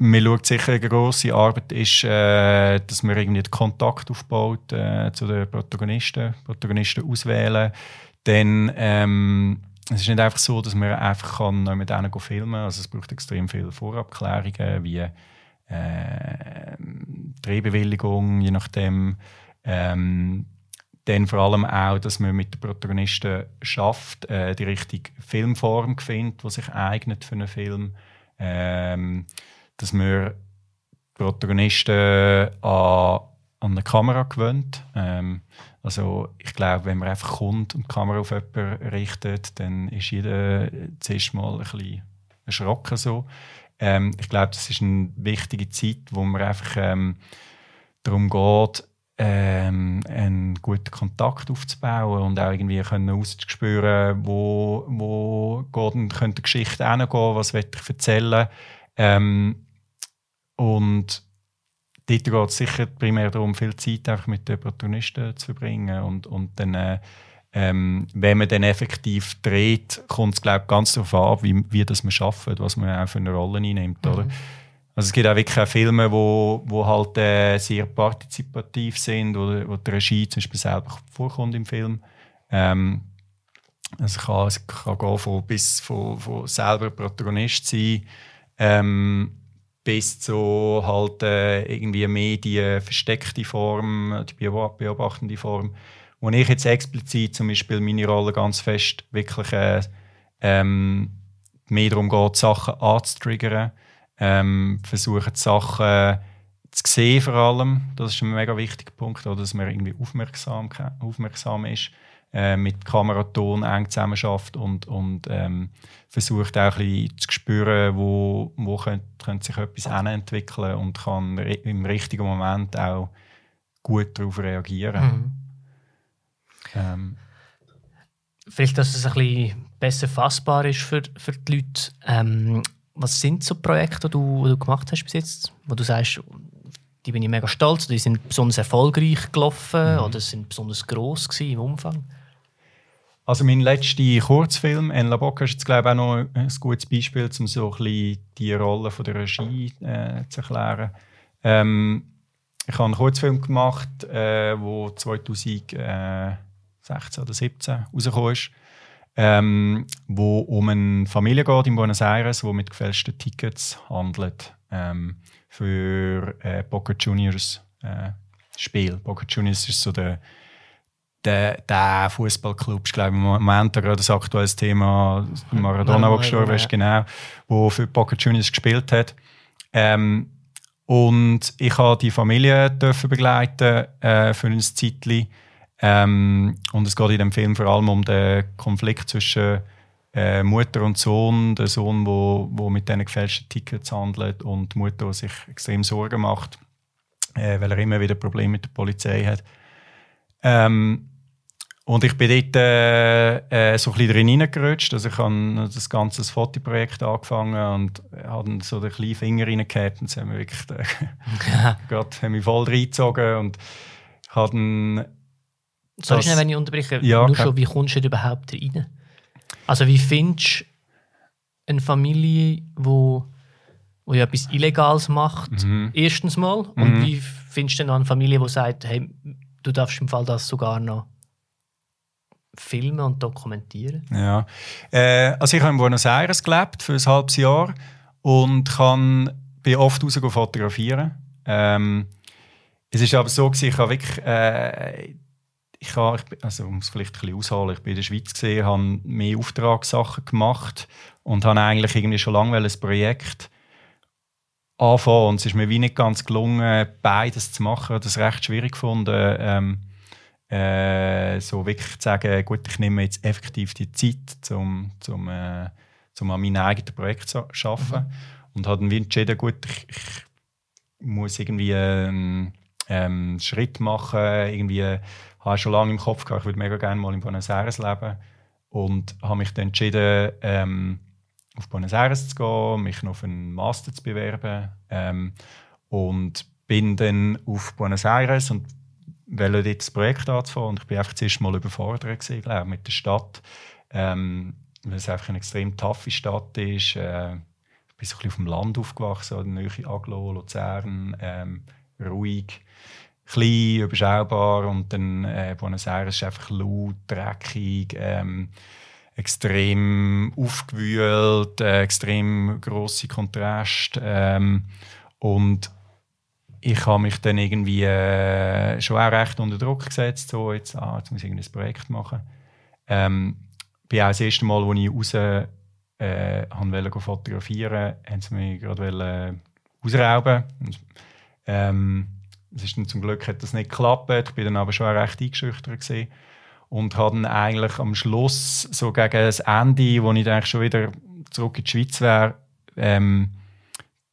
man schaut sicher, eine grosse Arbeit ist, äh, dass man irgendwie den Kontakt aufbaut äh, zu den Protagonisten, Protagonisten auswählen. Dann ähm, es ist nicht einfach so, dass man einfach kann mit denen filmen kann. Also es braucht extrem viele Vorabklärungen, wie äh, Drehbewilligung, je nachdem. Ähm, dann vor allem auch, dass man mit den Protagonisten schafft, äh, die richtige Filmform findet, die sich eignet für einen Film. Ähm, dass man Protagonisten an, an eine Kamera gewöhnt. Ähm, also ich glaube, wenn man einfach kommt und die Kamera auf jemanden richtet, dann ist jeder zuerst mal ein bisschen erschrocken. So. Ähm, ich glaube, das ist eine wichtige Zeit, wo man einfach ähm, darum geht, ähm, einen guten Kontakt aufzubauen und auch irgendwie können auszuspüren, wo, wo geht, könnte die Geschichte hingehen, was will ich erzählen. Ähm, und dort geht es sicher primär darum, viel Zeit einfach mit den Protagonisten zu verbringen und, und dann äh, ähm, wenn man dann effektiv dreht, kommt es glaube ganz darauf an, wie, wie das man schafft, was man auch für eine Rolle einnimmt. Mhm. Oder? Also es gibt auch wirklich auch Filme, wo, wo halt äh, sehr partizipativ sind, wo, wo die Regie zum Beispiel selber vorkommt im Film. Ähm, also kann, es kann gehen von bis von, von selber Protagonist sein ähm, bis zu halt äh, irgendwie mehr die versteckte Form, die beobachtende Form wo ich jetzt explizit zum Beispiel meine Rolle ganz fest wirklich äh, ähm, mehr darum geht, Sachen anzutriggern, ähm, versuchen die Sachen zu sehen vor allem. Das ist ein mega wichtiger Punkt, oder, dass man irgendwie aufmerksam, aufmerksam ist, äh, mit Kameraton eng zusammenarbeitet und, und ähm, versucht auch ein bisschen zu spüren, wo, wo könnte, könnte sich etwas entwickeln und kann im richtigen Moment auch gut darauf reagieren. Mhm. Ähm, vielleicht, dass es ein bisschen besser fassbar ist für, für die Leute. Ähm, was sind so Projekte, die du, die du gemacht hast bis jetzt, wo du sagst, die bin ich mega stolz, die sind besonders erfolgreich gelaufen mhm. oder sind besonders groß im Umfang? Also mein letzter Kurzfilm, «En la Boca», ist jetzt glaube ich auch noch ein gutes Beispiel, um so ein bisschen die Rolle von der Regie äh, zu erklären. Ähm, ich habe einen Kurzfilm gemacht, der äh, 2016 oder 2017 rausgekommen ist, ähm, wo um eine Familie geht in Buenos Aires, die mit gefälschten Tickets handelt. Ähm, für äh, Boca Juniors äh, Spiel. Boca Juniors ist so der, der, der Fußballclub, ich glaube im Moment gerade das aktuelles Thema, Maradona, der gestorben ist, genau, wo für Boca Juniors gespielt hat. Ähm, und ich habe die Familie dürfen begleiten äh, für ein Zeitchen. Ähm, und es geht in dem Film vor allem um den Konflikt zwischen äh, Mutter und Sohn, der Sohn, wo, wo mit diesen gefälschten Tickets handelt und die Mutter, die sich extrem Sorgen macht, äh, weil er immer wieder Probleme mit der Polizei hat. Ähm, und ich bin dort äh, äh, so ein bisschen drin. Also ich habe das ganze Fotoprojekt angefangen und habe so den kleinen Finger reingehabt und sie haben mich wirklich äh, gerade haben mich voll reingezogen und habe Sorry, schnell, wenn ich unterbreche. Ja, Nur schon, wie kommst du überhaupt rein? Also wie findest du eine Familie, wo, wo ja etwas Illegales macht, mhm. erstens mal, und mhm. wie findest du dann eine Familie, die sagt, hey, du darfst im Fall das sogar noch filmen und dokumentieren? Ja, äh, also ich habe in Buenos Aires gelebt für ein halbes Jahr und kann, bin oft raus fotografieren. Ähm, es ist aber so, ich habe wirklich äh, ich habe, also um es vielleicht ein bisschen ausholen, ich bin in der Schweiz gesehen, habe mehr Auftragssachen gemacht und habe eigentlich irgendwie schon lange ein Projekt anfangen und es ist mir wie nicht ganz gelungen, beides zu machen. Ich habe das recht schwierig gefunden, ähm, äh, so wirklich zu sagen, gut, ich nehme jetzt effektiv die Zeit, um zum, äh, zum an meinem eigenen Projekt zu arbeiten. Mhm. Und habe dann entschieden, gut, ich, ich muss irgendwie einen ähm, Schritt machen, irgendwie habe schon lange im Kopf gehabt, ich würde mega gerne mal in Buenos Aires leben und habe mich dann entschieden, ähm, auf Buenos Aires zu gehen, mich noch auf einen Master zu bewerben ähm, und bin dann auf Buenos Aires und wollte dort das Projekt anzufangen und ich bin einfach zuerst mal überfordert gewesen, glaube mit der Stadt, ähm, weil es einfach eine extrem taffe Stadt ist. Äh, ich bin so ein bisschen auf dem Land aufgewachsen, in der Nähe Aglo, Luzern, ähm, ruhig klein, überschaubar und dann äh, Buenos Aires ist einfach laut, dreckig, ähm, extrem aufgewühlt, äh, extrem große Kontrast ähm, und ich habe mich dann irgendwie äh, schon auch recht unter Druck gesetzt, so jetzt, ah, jetzt muss ich ein Projekt machen. Ähm, bin auch das erste Mal, als ich raus äh, wollte fotografieren, haben sie mich gerade äh, ausrauben. Und, ähm, es ist dann zum Glück hat das nicht geklappt. Ich bin dann aber schon recht eingeschüchtert gewesen. und habe dann eigentlich am Schluss so gegen das Ende, wo ich eigentlich schon wieder zurück in die Schweiz wäre, ähm,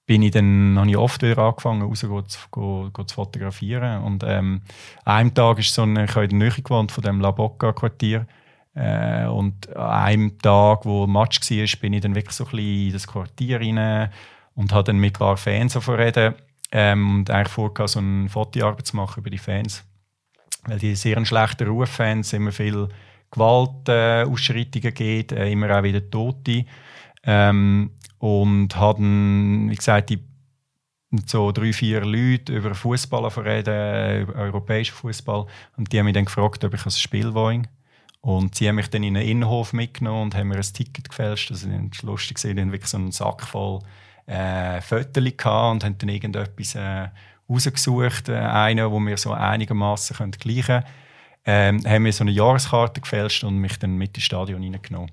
bin ich dann, habe ich oft wieder angefangen, raus zu, go zu fotografieren. Und ähm, einem Tag ist so ein, ich habe in der Nähe gewohnt von dem La Boca Quartier. Äh, und an einem Tag, wo Match war, bin ich dann wirklich so ein bisschen in das Quartier rein und habe dann mit ein paar Fans reden ähm, und eigentlich vorgehabt, so eine Fotoarbeit zu machen über die Fans. Weil die sehr schlechten Ruf Fans, immer viel Gewaltausschreitungen äh, geht, äh, immer auch wieder Tote. Ähm, und hatten, wie gesagt, die so drei, vier Leute über Fußball reden, über europäischen Fußball. Und die haben mich dann gefragt, ob ich ein Spiel wollte. Und sie haben mich dann in einen Innenhof mitgenommen und haben mir ein Ticket gefälscht. Das ist lustig, haben wirklich so einen Sack voll äh, Fotos und haben dann irgendetwas äh, rausgesucht, äh, einen, wo wir so einigermaßen gleichen können. Ähm, haben mir so eine Jahreskarte gefälscht und mich dann mit ins Stadion hineingenommen.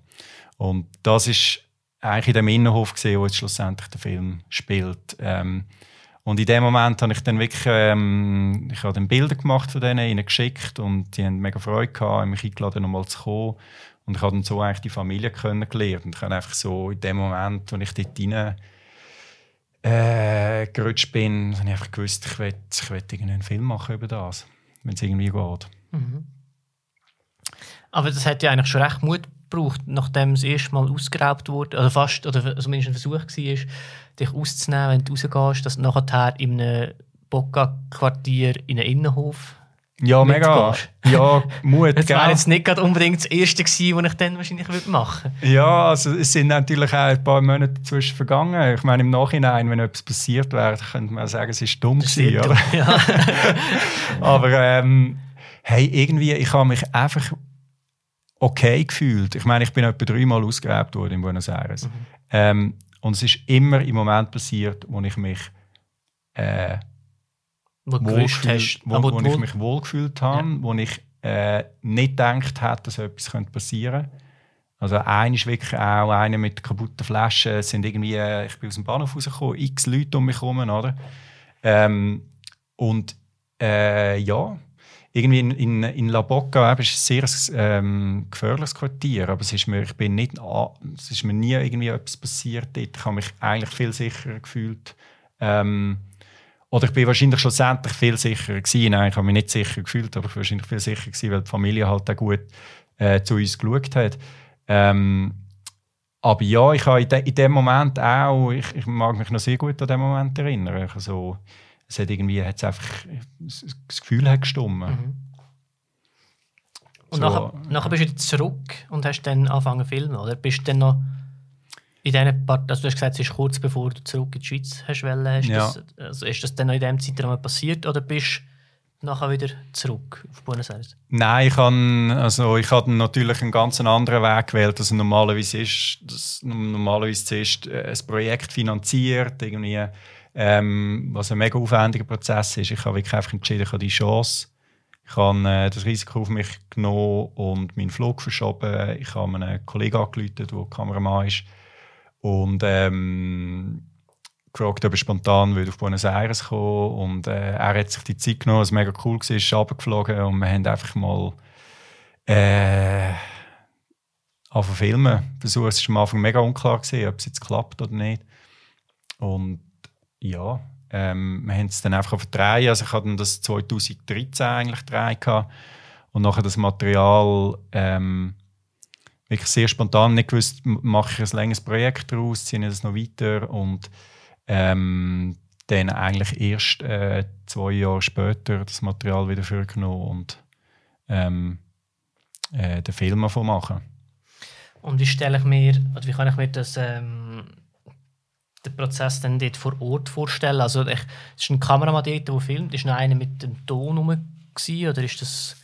Und das ist eigentlich in dem Innenhof gesehen, wo jetzt schlussendlich der Film spielt. Ähm, und in dem Moment habe ich dann wirklich, ähm, ich habe dann Bilder gemacht von denen, ihnen geschickt und die haben mega Freude gehabt, haben mich eingeladen, nochmal zu kommen. Und ich habe dann so eigentlich die Familie kennengelernt. Und ich habe einfach so in dem Moment, wo ich dort rein äh, gerutscht bin, habe ich einfach gewusst, ich will, ich will einen Film machen über das, wenn es irgendwie geht. Mhm. Aber das hat ja eigentlich schon recht Mut gebraucht, nachdem es erst mal ausgeraubt wurde, oder fast, oder zumindest ein Versuch war, dich auszunehmen, wenn du rausgehst, dass du nachher in einem Bocca-Quartier in einen Innenhof ja, mega. Ja, Mut. Das wäre jetzt nicht unbedingt das Erste gewesen, was ich dann wahrscheinlich machen würde. Ja, also es sind natürlich auch ein paar Monate dazwischen vergangen. Ich meine, im Nachhinein, wenn etwas passiert wäre, könnte man sagen, es war dumm gewesen, oder? Ja. Aber ähm, hey, irgendwie, ich habe mich einfach okay gefühlt. Ich meine, ich bin etwa dreimal ausgeräbt worden in Buenos Aires. Mhm. Ähm, und es ist immer im Moment passiert, wo ich mich äh, wo, wo, wo, wo ich mich wohlgefühlt habe, ja. wo ich äh, nicht gedacht habe, dass etwas passieren könnte. Also einer ist wirklich auch einer mit kaputten Flaschen. Es sind irgendwie, äh, ich bin aus dem Bahnhof rausgekommen, x Leute um mich herum, oder? Ähm, und äh, ja, irgendwie in, in, in La Boca ist ein sehr ähm, gefährliches Quartier, aber es ist mir, ich bin nicht, es ist mir nie irgendwie etwas passiert dort. Ich habe mich eigentlich viel sicherer gefühlt. Ähm, oder ich bin wahrscheinlich schlussendlich viel sicherer gewesen. Nein, ich habe mich nicht sicher gefühlt, aber ich war wahrscheinlich viel sicherer gewesen, weil die Familie halt auch gut äh, zu uns geschaut hat. Ähm, aber ja, ich habe in, de, in dem Moment auch, ich, ich, mag mich noch sehr gut an den Moment erinnern. Also, es hat irgendwie, hat's einfach, das Gefühl hat gestimmt. Mhm. Und so, nachher, nachher bist du wieder zurück und hast dann angefangen zu filmen, oder? Bist du dann noch in diesen Part, also du hast gesagt, es ist kurz bevor du zurück in die Schweiz hast wollen, hast ja. das, also ist das dann noch in diesem Zeitraum passiert oder bist du nachher wieder zurück auf Buenos Aires? Nein, ich habe also ich habe natürlich einen ganz anderen Weg gewählt, als normalerweise ist. Das normalerweise zuerst äh, ein Projekt finanziert, irgendwie, ähm, was ein mega aufwendiger Prozess ist. Ich habe wirklich einfach entschieden, ich habe die Chance ich habe äh, das Risiko auf mich genommen und meinen Flug verschoben. Ich habe einen Kollegen angerufen, der Kameramann ist und ähm, gefragt, ob er spontan auf Buenos Aires kommen Und äh, er hat sich die Zeit genommen, was mega cool war, ist runtergeflogen und wir haben einfach mal äh, angefangen filmen. Versucht, es war am Anfang mega unklar, gewesen, ob es jetzt klappt oder nicht. Und ja, ähm, wir haben es dann einfach verdreht. Also ich hatte das 2013 eigentlich gedreht. Und nachher das Material ähm, wirklich sehr spontan nicht gewusst, mache ich ein längeres Projekt daraus, ziehe ich das noch weiter und ähm, dann eigentlich erst äh, zwei Jahre später das Material wieder vorgenommen und ähm, äh, den Film davon machen. Und wie stelle ich mir, oder wie kann ich mir das, ähm, den Prozess dann dort vor Ort vorstellen? Also ich, ist ein Kameramann dort, der filmt, ist noch einer mit dem Ton rum oder ist das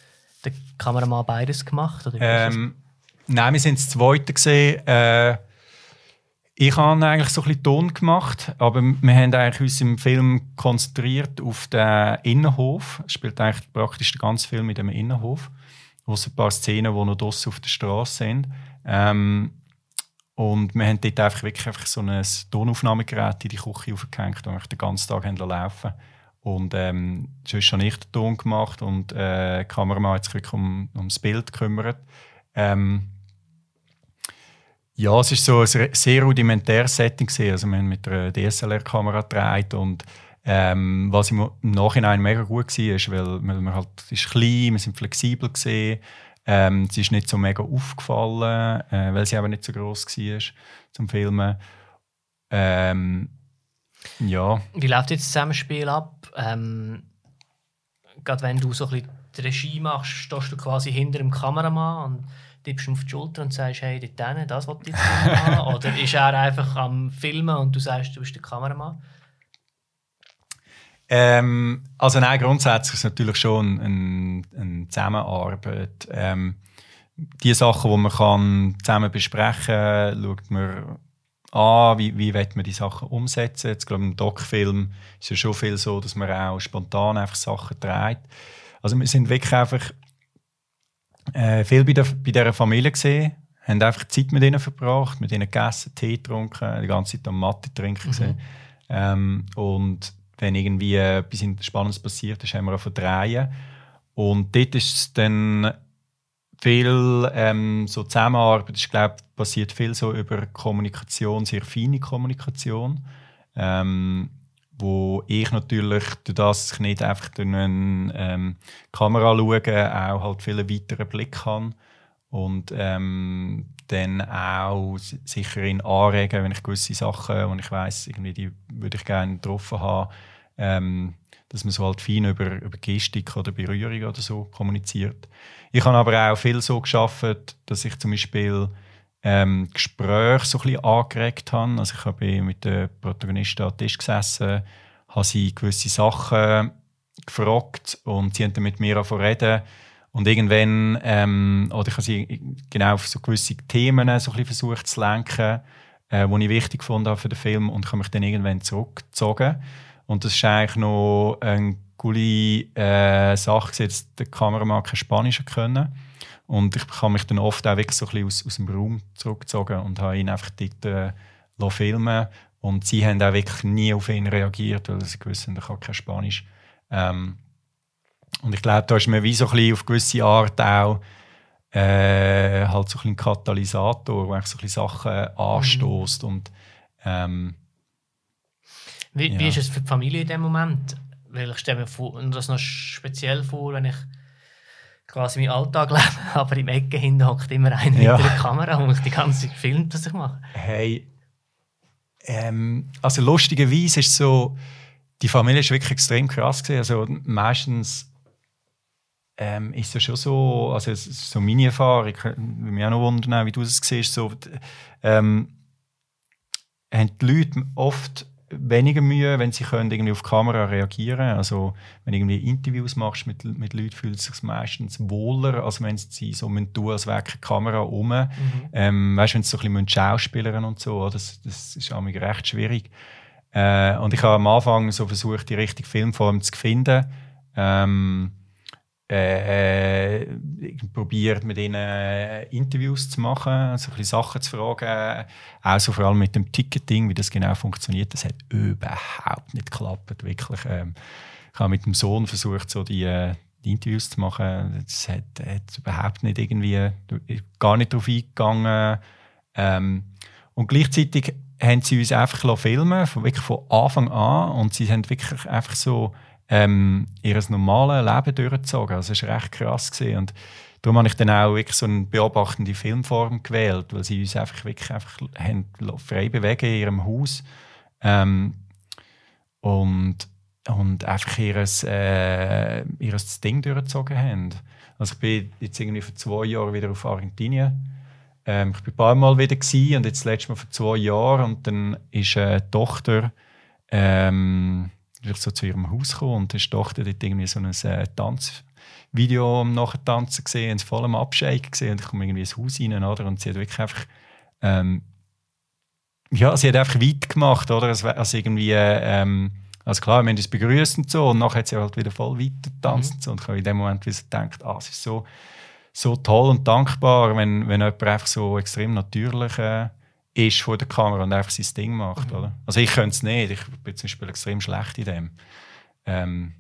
der Kameramann beides gemacht? Oder ähm, Nein, wir sind das Zweite gesehen. Äh, ich habe eigentlich so ein bisschen Ton gemacht, aber wir haben eigentlich uns im Film konzentriert auf den Innenhof. Es spielt eigentlich praktisch den ganzen Film in dem Innenhof. Es ein paar Szenen, die noch draussen auf der Straße sind. Ähm, und wir haben dort einfach wirklich einfach so ein Tonaufnahmegerät in die Küche aufgehängt, wir den ganzen Tag laufen Und ähm, sonst habe ich den Ton gemacht und äh, die Kameramann hat sich wirklich um, um das Bild gekümmert. Ähm, ja, es ist so ein sehr rudimentäres Setting. Also wir haben mit einer DSLR-Kamera gedreht und ähm, was im Nachhinein mega gut war, weil, weil man halt ist klein, wir sind flexibel gesehen. Ähm, sie ist nicht so mega aufgefallen, äh, weil sie aber nicht so groß war zum Filmen. Ähm, ja. Wie läuft jetzt das Zusammenspiel ab? Ähm, gerade wenn du so ein bisschen die Regie machst, stehst du quasi hinter dem Kameramann und tippst ihm auf die Schulter und sagst, hey, dort hin, das wollte ich jetzt machen. Oder ist er einfach am Filmen und du sagst, du bist der Kameramann? Ähm, also nein, grundsätzlich ist es natürlich schon eine, eine Zusammenarbeit. Ähm, die Sachen, die man kann zusammen besprechen kann, schaut man an, wie, wie man die Sachen umsetzen. Jetzt glaube ich, im Doc-Film ist es ja schon viel so, dass man auch spontan einfach Sachen trägt. Also wir sind wirklich einfach äh, viel bei, der, bei dieser Familie gesehen, haben einfach Zeit mit ihnen verbracht, mit ihnen gegessen, Tee getrunken, die ganze Zeit am Mathe trinken mhm. ähm, und wenn irgendwie etwas Spannendes passiert ist, haben wir auch verdrehen. Und dort ist es dann viel ähm, so Zusammenarbeit, ich glaube, passiert viel so über Kommunikation, sehr feine Kommunikation. Ähm, wo ich natürlich, durch das ich nicht einfach durch eine ähm, Kamera schaue, auch halt viel weiteren Blick habe. und ähm, dann auch sicher ihn anregen, wenn ich gewisse Sachen, und ich weiß irgendwie die würde ich gerne getroffen haben, ähm, dass man so halt fein über, über Gestik oder Berührung oder so kommuniziert. Ich habe aber auch viel so geschafft, dass ich zum Beispiel ähm, Gespräche so ein bisschen angeregt habe. Also ich habe mit den Protagonisten am Tisch gesessen, habe sie gewisse Sachen gefragt und sie haben mit mir angefangen reden. Und irgendwann, ähm, oder ich habe sie genau auf so gewisse Themen so ein bisschen versucht zu lenken, äh, die ich wichtig fand für den Film und habe mich dann irgendwann zurückgezogen. Und das ist eigentlich noch eine coole äh, Sache, dass der Kameramann kein Spanisch können. Und ich habe mich dann oft auch wirklich so ein bisschen aus, aus dem Raum zurückgezogen und habe ihn einfach dort äh, filmen Und sie haben auch wirklich nie auf ihn reagiert, weil sie wussten, er kann kein Spanisch. Ähm, und ich glaube, da ist mir wie so ein bisschen auf gewisse Art auch äh, halt so ein, ein Katalysator, der so ein bisschen Sachen anstößt. Mhm. Und, ähm, wie, ja. wie ist es für die Familie in dem Moment? Weil ich stelle mir das noch speziell vor, wenn ich quasi meinen Alltag lebe, aber im Ecke hinten hockt immer einer ja. mit einer Kamera und ich die ganze Zeit filmt, was ich mache. Hey, ähm, also lustigerweise ist so, die Familie ist wirklich extrem krass gewesen. Also meistens ähm, ist es schon so, also es so meine Erfahrung, ich würde mich auch noch wundern, wie du das siehst, so, ähm, haben die Leute oft weniger Mühe, wenn sie können irgendwie auf die Kamera reagieren Also wenn du irgendwie Interviews machst mit, mit Leuten, fühlt es sich meistens wohler, als wenn sie so tun, als wäre keine Kamera um. Mhm. Ähm, weißt, wenn sie so ein bisschen Schauspielern und so, das, das ist auch recht schwierig. Äh, und ich habe am Anfang so versucht, die richtige Filmform zu finden. Ähm, äh, äh, probiert mit ihnen äh, Interviews zu machen, so ein Sachen zu fragen, auch so vor allem mit dem Ticketing, wie das genau funktioniert. Das hat überhaupt nicht geklappt, wirklich. Ähm, ich habe mit dem Sohn versucht, so die, äh, die Interviews zu machen. Das hat, hat, überhaupt nicht irgendwie, gar nicht darauf eingegangen. Ähm, und gleichzeitig haben sie uns einfach filmen, von, wirklich von Anfang an, und sie haben wirklich einfach so ähm, ihr normales Leben durchgezogen. Also es war recht krass. Gewesen. Und darum habe ich dann auch wirklich so eine beobachtende Filmform gewählt, weil sie uns einfach wirklich einfach haben frei bewegen in ihrem Haus. Ähm, und, und einfach ihr äh, ihres Ding durchgezogen haben. Also ich bin jetzt irgendwie vor zwei Jahren wieder auf Argentinien. Ähm, ich war ein paar Mal wieder und jetzt das letzte Mal vor zwei Jahren und dann ist eine Tochter ähm, ich so zu ihrem Haus gekommen und die Tochter dort irgendwie so ein äh, Tanzvideo am Nachtanzen gesehen, und voll am Abscheiken gesehen und ich komme irgendwie ins Haus rein, oder? Und sie hat wirklich einfach ähm, ja, sie hat einfach weit gemacht, oder? Also, also irgendwie, ähm, also klar, wir haben uns begrüßt und so und nachher hat sie halt wieder voll weiter getanzt mhm. und, so, und ich habe in dem Moment wieder gedacht, ah, es ist so, so toll und dankbar, wenn, wenn jemand einfach so extrem natürlich äh, ist vor der Kamera und einfach sein Ding macht. Mhm. Oder? Also ich könnte es nicht, ich bin zum Beispiel extrem schlecht in dem. Ähm,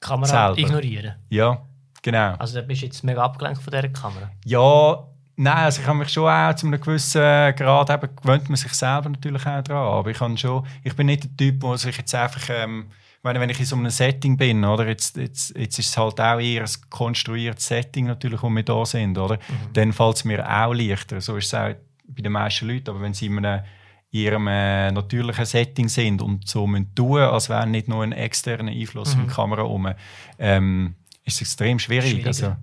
Kamera selber. ignorieren? Ja, genau. Also da bist du jetzt mega abgelenkt von dieser Kamera? Ja, nein, also ich habe mich schon auch zu einem gewissen Grad, eben, gewöhnt man sich selber natürlich auch daran, aber ich, habe schon, ich bin nicht der Typ, der sich jetzt einfach... Ähm, meine, wenn ich in so einem Setting bin, oder, jetzt, jetzt, jetzt ist es halt auch eher ein konstruiertes Setting, natürlich, wo wir da sind, oder? Mhm. dann fällt es mir auch leichter. So ist es auch bei den meisten Leuten. Aber wenn sie in, einem, in ihrem äh, natürlichen Setting sind und so müssen tun, als wäre nicht nur ein externer Einfluss mhm. der Kamera herum, ähm, ist es extrem schwierig. Also,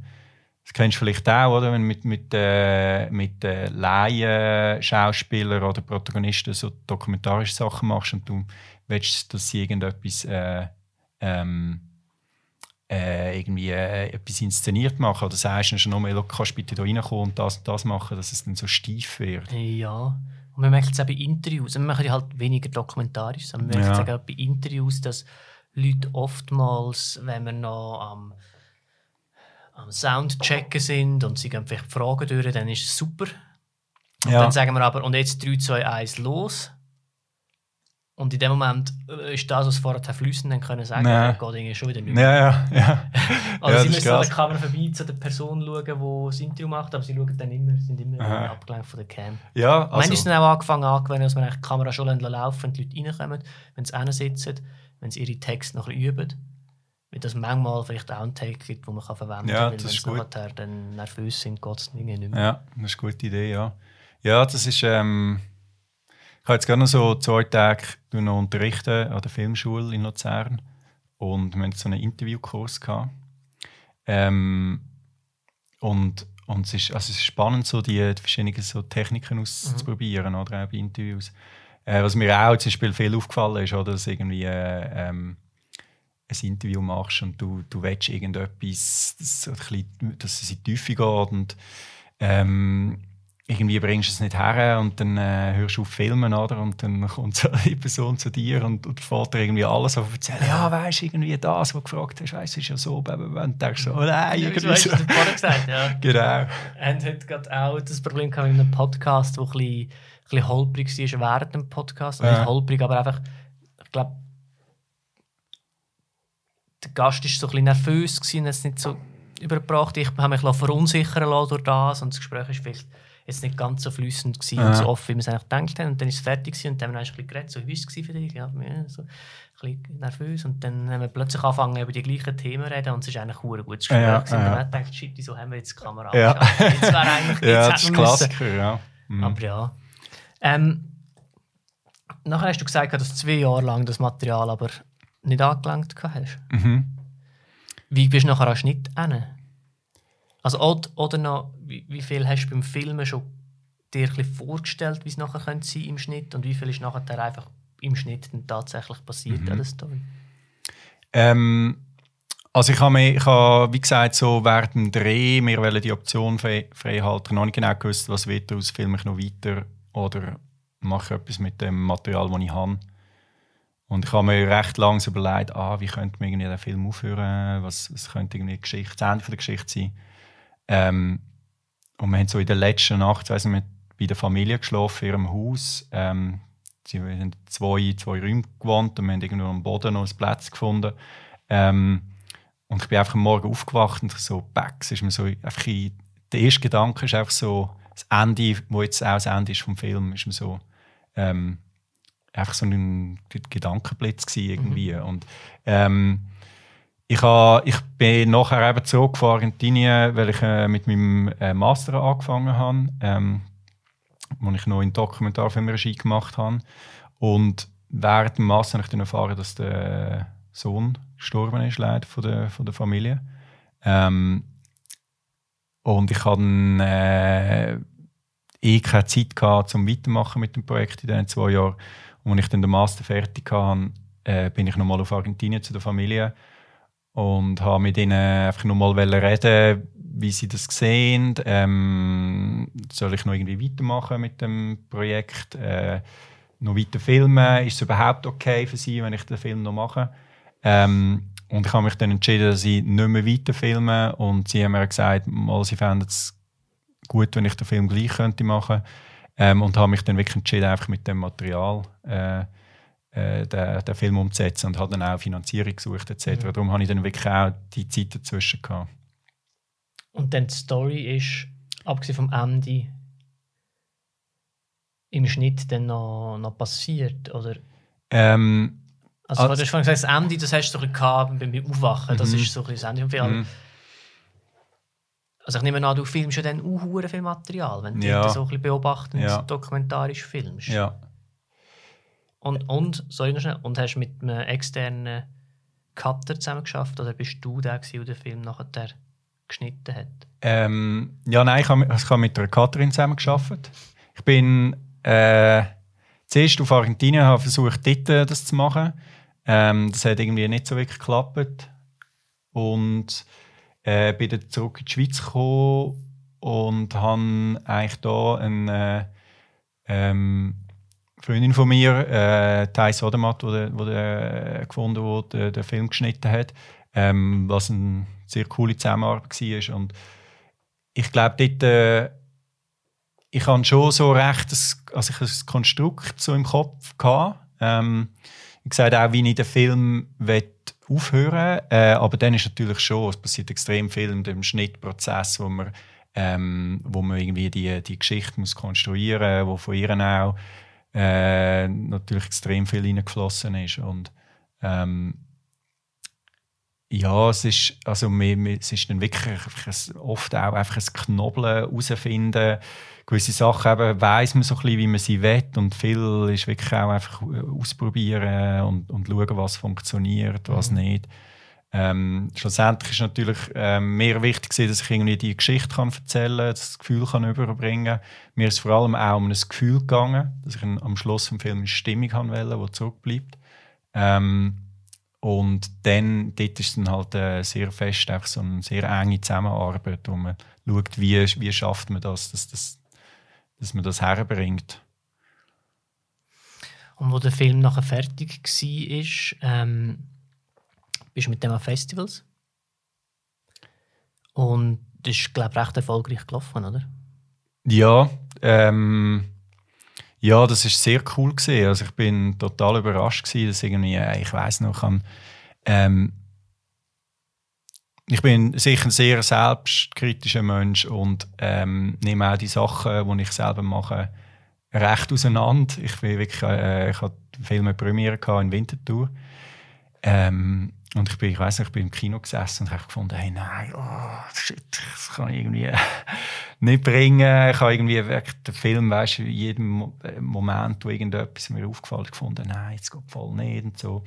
das kennst du vielleicht auch, oder? wenn du mit, mit, äh, mit äh, Laien-Schauspielern oder Protagonisten so dokumentarische Sachen machst und du willst, dass sie irgendetwas äh, ähm, äh, irgendwie äh, etwas inszeniert machen oder sagst du schon nochmal, kannst bitte da reinkommen und das und das machen, dass es dann so steif wird? Ja, und man merkt es auch bei Interviews, wir machen halt weniger dokumentarisch, sondern man merkt ja. auch bei Interviews, dass Leute oftmals, wenn wir noch am, am Soundchecken sind und sie gehen vielleicht Fragen durch, dann ist es super. Und ja. dann sagen wir aber, und jetzt 3, 2, 1, los. Und in dem Moment äh, ist das, was vorher flüssen dann können sagen, nee. geht irgendwie schon wieder nicht mehr. Ja, ja, ja. also ja, sie müssen an der Kamera vorbei zu der Person schauen, die das Interview macht, aber sie schauen dann immer, sind immer abgelenkt von der Cam. Ja, also. Manchmal ist dann auch angefangen angewendet, dass man die Kamera schon laufen wenn die Leute reinkommen, wenn sie sitzen, wenn sie ihre Texte noch üben. Weil das manchmal vielleicht auch ein Take gibt, den man kann verwenden kann, Ja, weil das wenn ist sie gut. nachher dann nervös sind, geht es nicht mehr. Ja, das ist eine gute Idee, ja. Ja, das ist. Ähm, ich habe jetzt gerade noch so zwei Tage noch unterrichten an der Filmschule in Luzern und wir hatten so einen Interviewkurs. Gehabt. Ähm, und und es, ist, also es ist spannend, so die, die verschiedenen so Techniken auszuprobieren oder auch bei Interviews. Äh, was mir auch zum Beispiel viel aufgefallen ist, oder, dass irgendwie äh, ähm, ein Interview machst und du, du willst irgendetwas, das so ein bisschen, dass es in die Tiefe geht und ähm, irgendwie bringst du es nicht her und dann äh, hörst du auf filmen oder? und dann kommt so eine Person zu dir und, und fährt dir irgendwie alles auf erzählen, ja weißt du, irgendwie das, was du gefragt hast, weißt du, ist ja so, und denkst so, oh nein, Ja, irgendwie weißt so. du, vorher gesagt ja. Genau. Wir haben heute gerade auch das Problem gehabt mit einem Podcast, der ein bisschen, ein bisschen holprig war während dem Podcast. Ja. Nicht holprig, aber einfach, ich glaube, der Gast war so ein bisschen nervös gewesen und hat es nicht so übergebracht. Ich habe mich verunsichern lassen durch das und das Gespräch war vielleicht jetzt nicht ganz so flüssend gewesen Ja. und so offen, wie wir es eigentlich gedacht haben. Und dann ist es fertig gewesen und dann haben wir ein bisschen geredet, so, wie war es für dich? Ja, ja, so, ein bisschen nervös. Und dann haben wir plötzlich angefangen, über die gleichen Themen zu reden und es ist eigentlich ein gutes Gespräch. Ja, gewesen. Und ja. dann habe ich gedacht, shit, wieso haben wir jetzt die Kamera Ja. Jetzt wäre eigentlich Ja, das ist. Klassiker, ja. Mhm. Aber ja. Ähm, nachher hast du gesagt, dass du zwei Jahre lang das Material aber nicht angelangt hast. Mhm. Wie bist du nachher an Schnitt hin? Also, oder, noch, wie, wie viel hast du beim Filmen schon dir ein vorgestellt, wie es nachher könnte sein im Schnitt und wie viel ist nachher einfach im Schnitt dann tatsächlich passiert Mhm. an der Story? Ähm, also ich habe ich habe, wie gesagt, so während dem Dreh, wir wollen die Option frei, halten, noch nicht genau gewusst, was wird daraus, filme ich noch weiter oder mache ich etwas mit dem Material, das ich habe. Und ich habe mir recht lange überlegt, ah, wie könnte man irgendwie den Film aufhören, was, was könnte irgendwie die Geschichte, das Ende der Geschichte sein. Ähm, und wir haben so in der letzten Nacht, weiss nicht, bei der Familie geschlafen, in ihrem Haus. Ähm, sie wir haben zwei, zwei Räume gewohnt und wir haben irgendwo am Boden noch einen Platz gefunden. Ähm, und ich bin einfach am Morgen aufgewacht und so, back, ist mir so einfach in, der erste Gedanke ist einfach so, das Ende, wo jetzt auch das Ende ist vom Film, ist mir so, ähm, einfach so ein Gedankenblitz gewesen irgendwie. Und ähm, ich, ha, ich bin nachher eben zurück von Argentinien, weil ich äh, mit meinem äh, Master angefangen habe, ähm, wo ich noch in Dokumentarfilmregie gemacht habe. Und während dem Master habe ich dann erfahren, dass der Sohn gestorben ist, leider, von der, von der Familie. Ähm, und ich hatte äh, eh keine Zeit gehabt, um weitermachen mit dem Projekt in diesen zwei Jahren. Und als ich dann den Master fertig hatte, äh, bin ich nochmal auf Argentinien zu der Familie und habe mit ihnen einfach nochmal reden, wie sie das sehen. Ähm, soll ich noch irgendwie weitermachen mit dem Projekt? Äh, noch weiter filmen? Ist es überhaupt okay für sie, wenn ich den Film noch mache? Ähm, und ich habe mich dann entschieden, dass ich nicht mehr weiter filme. Und sie haben mir gesagt, mal, sie fänden es gut, wenn ich den Film gleich könnte machen. Ähm, und habe mich dann wirklich entschieden, einfach mit dem Material äh, äh, den, den Film umzusetzen und habe dann auch Finanzierung gesucht etc. Darum habe ich dann wirklich auch die Zeit dazwischen gehabt. Und dann die Story ist, abgesehen vom Ende, im Schnitt dann noch, noch passiert, oder? Ähm, Also, Also- du hast vorhin gesagt, das Ende, das hast du so gehabt beim Aufwachen, das Mhm. ist so ein bisschen das Ende vom Film. mhm. Also ich nehme an, du filmst ja dann auch viel Material, wenn du Ja. so ein bisschen beobachtend Ja. dokumentarisch filmst. ja. Und, und, sorry schnell, und hast mit einem externen Cutter zusammen geschafft oder bist du der, der den Film nachher geschnitten hat? Ähm, ja, nein, ich habe, ich habe mit der Katrin zusammen gearbeitet. Ich bin äh, zuerst auf Argentinien, habe versucht, dort äh, das zu machen. Ähm, das hat irgendwie nicht so wirklich geklappt. Und äh, bin dann zurück in die Schweiz gekommen und habe eigentlich da eine ähm, Freundin von mir, äh, Thais Odermatt, die der, wo der, äh, gefunden wo der, den Film geschnitten hat, ähm, was eine sehr coole Zusammenarbeit war. Und ich glaube, dort, äh, ich habe schon so recht, das, also ich ein Konstrukt so im Kopf gehabt. Ähm, ich gesagt auch, wie ich den Film aufhören äh, aber dann ist natürlich schon, es passiert extrem viel in dem Schnittprozess, wo man, ähm, wo man irgendwie die, die Geschichte muss konstruieren muss, wo von ihr auch äh, natürlich extrem viel reingeflossen ist. Und ähm, ja, es ist, also, es ist dann wirklich ein, oft auch einfach ein Knobeln herausfinden. Gewisse Sachen eben weiss man so ein bisschen, wie man sie will und viel ist wirklich auch einfach ausprobieren und, und schauen, was funktioniert, was mhm. nicht. Ähm, schlussendlich ist natürlich ähm, mehr wichtig, dass ich irgendwie die Geschichte kann erzählen kann, das Gefühl kann überbringen kann. Mir ist vor allem auch um ein Gefühl gegangen, dass ich am Schluss des Films eine Stimmung haben will, die zurückbleibt. Ähm, und dann, dort ist dann halt äh, sehr fest, einfach so eine sehr enge Zusammenarbeit, wo man schaut, wie, wie schafft man das, dass, dass, dass man das herbringt. Und wo der Film nachher fertig war, ähm, bist mit dem an Festivals. Und das ist, glaube ich, recht erfolgreich gelaufen, oder? Ja, ähm, ja, das ist sehr cool gesehen. Also ich bin total überrascht gewesen, dass irgendwie, äh, ich weiß noch, kann, ähm, ich bin sicher ein sehr selbstkritischer Mensch und ähm, nehme auch die Sachen, die ich selber mache, recht auseinander. Ich bin wirklich, äh, ich hatte Filme Premiere in Winterthur. Ähm, und ich bin, ich weiß nicht, ich bin im Kino gesessen und habe gefunden, hey, nein, oh, shit, das kann ich irgendwie nicht bringen. Ich habe irgendwie wirklich den Film, weißt du, in jedem äh, Moment, wo irgendetwas mir aufgefallen gefunden, nein, jetzt geht voll nicht und so.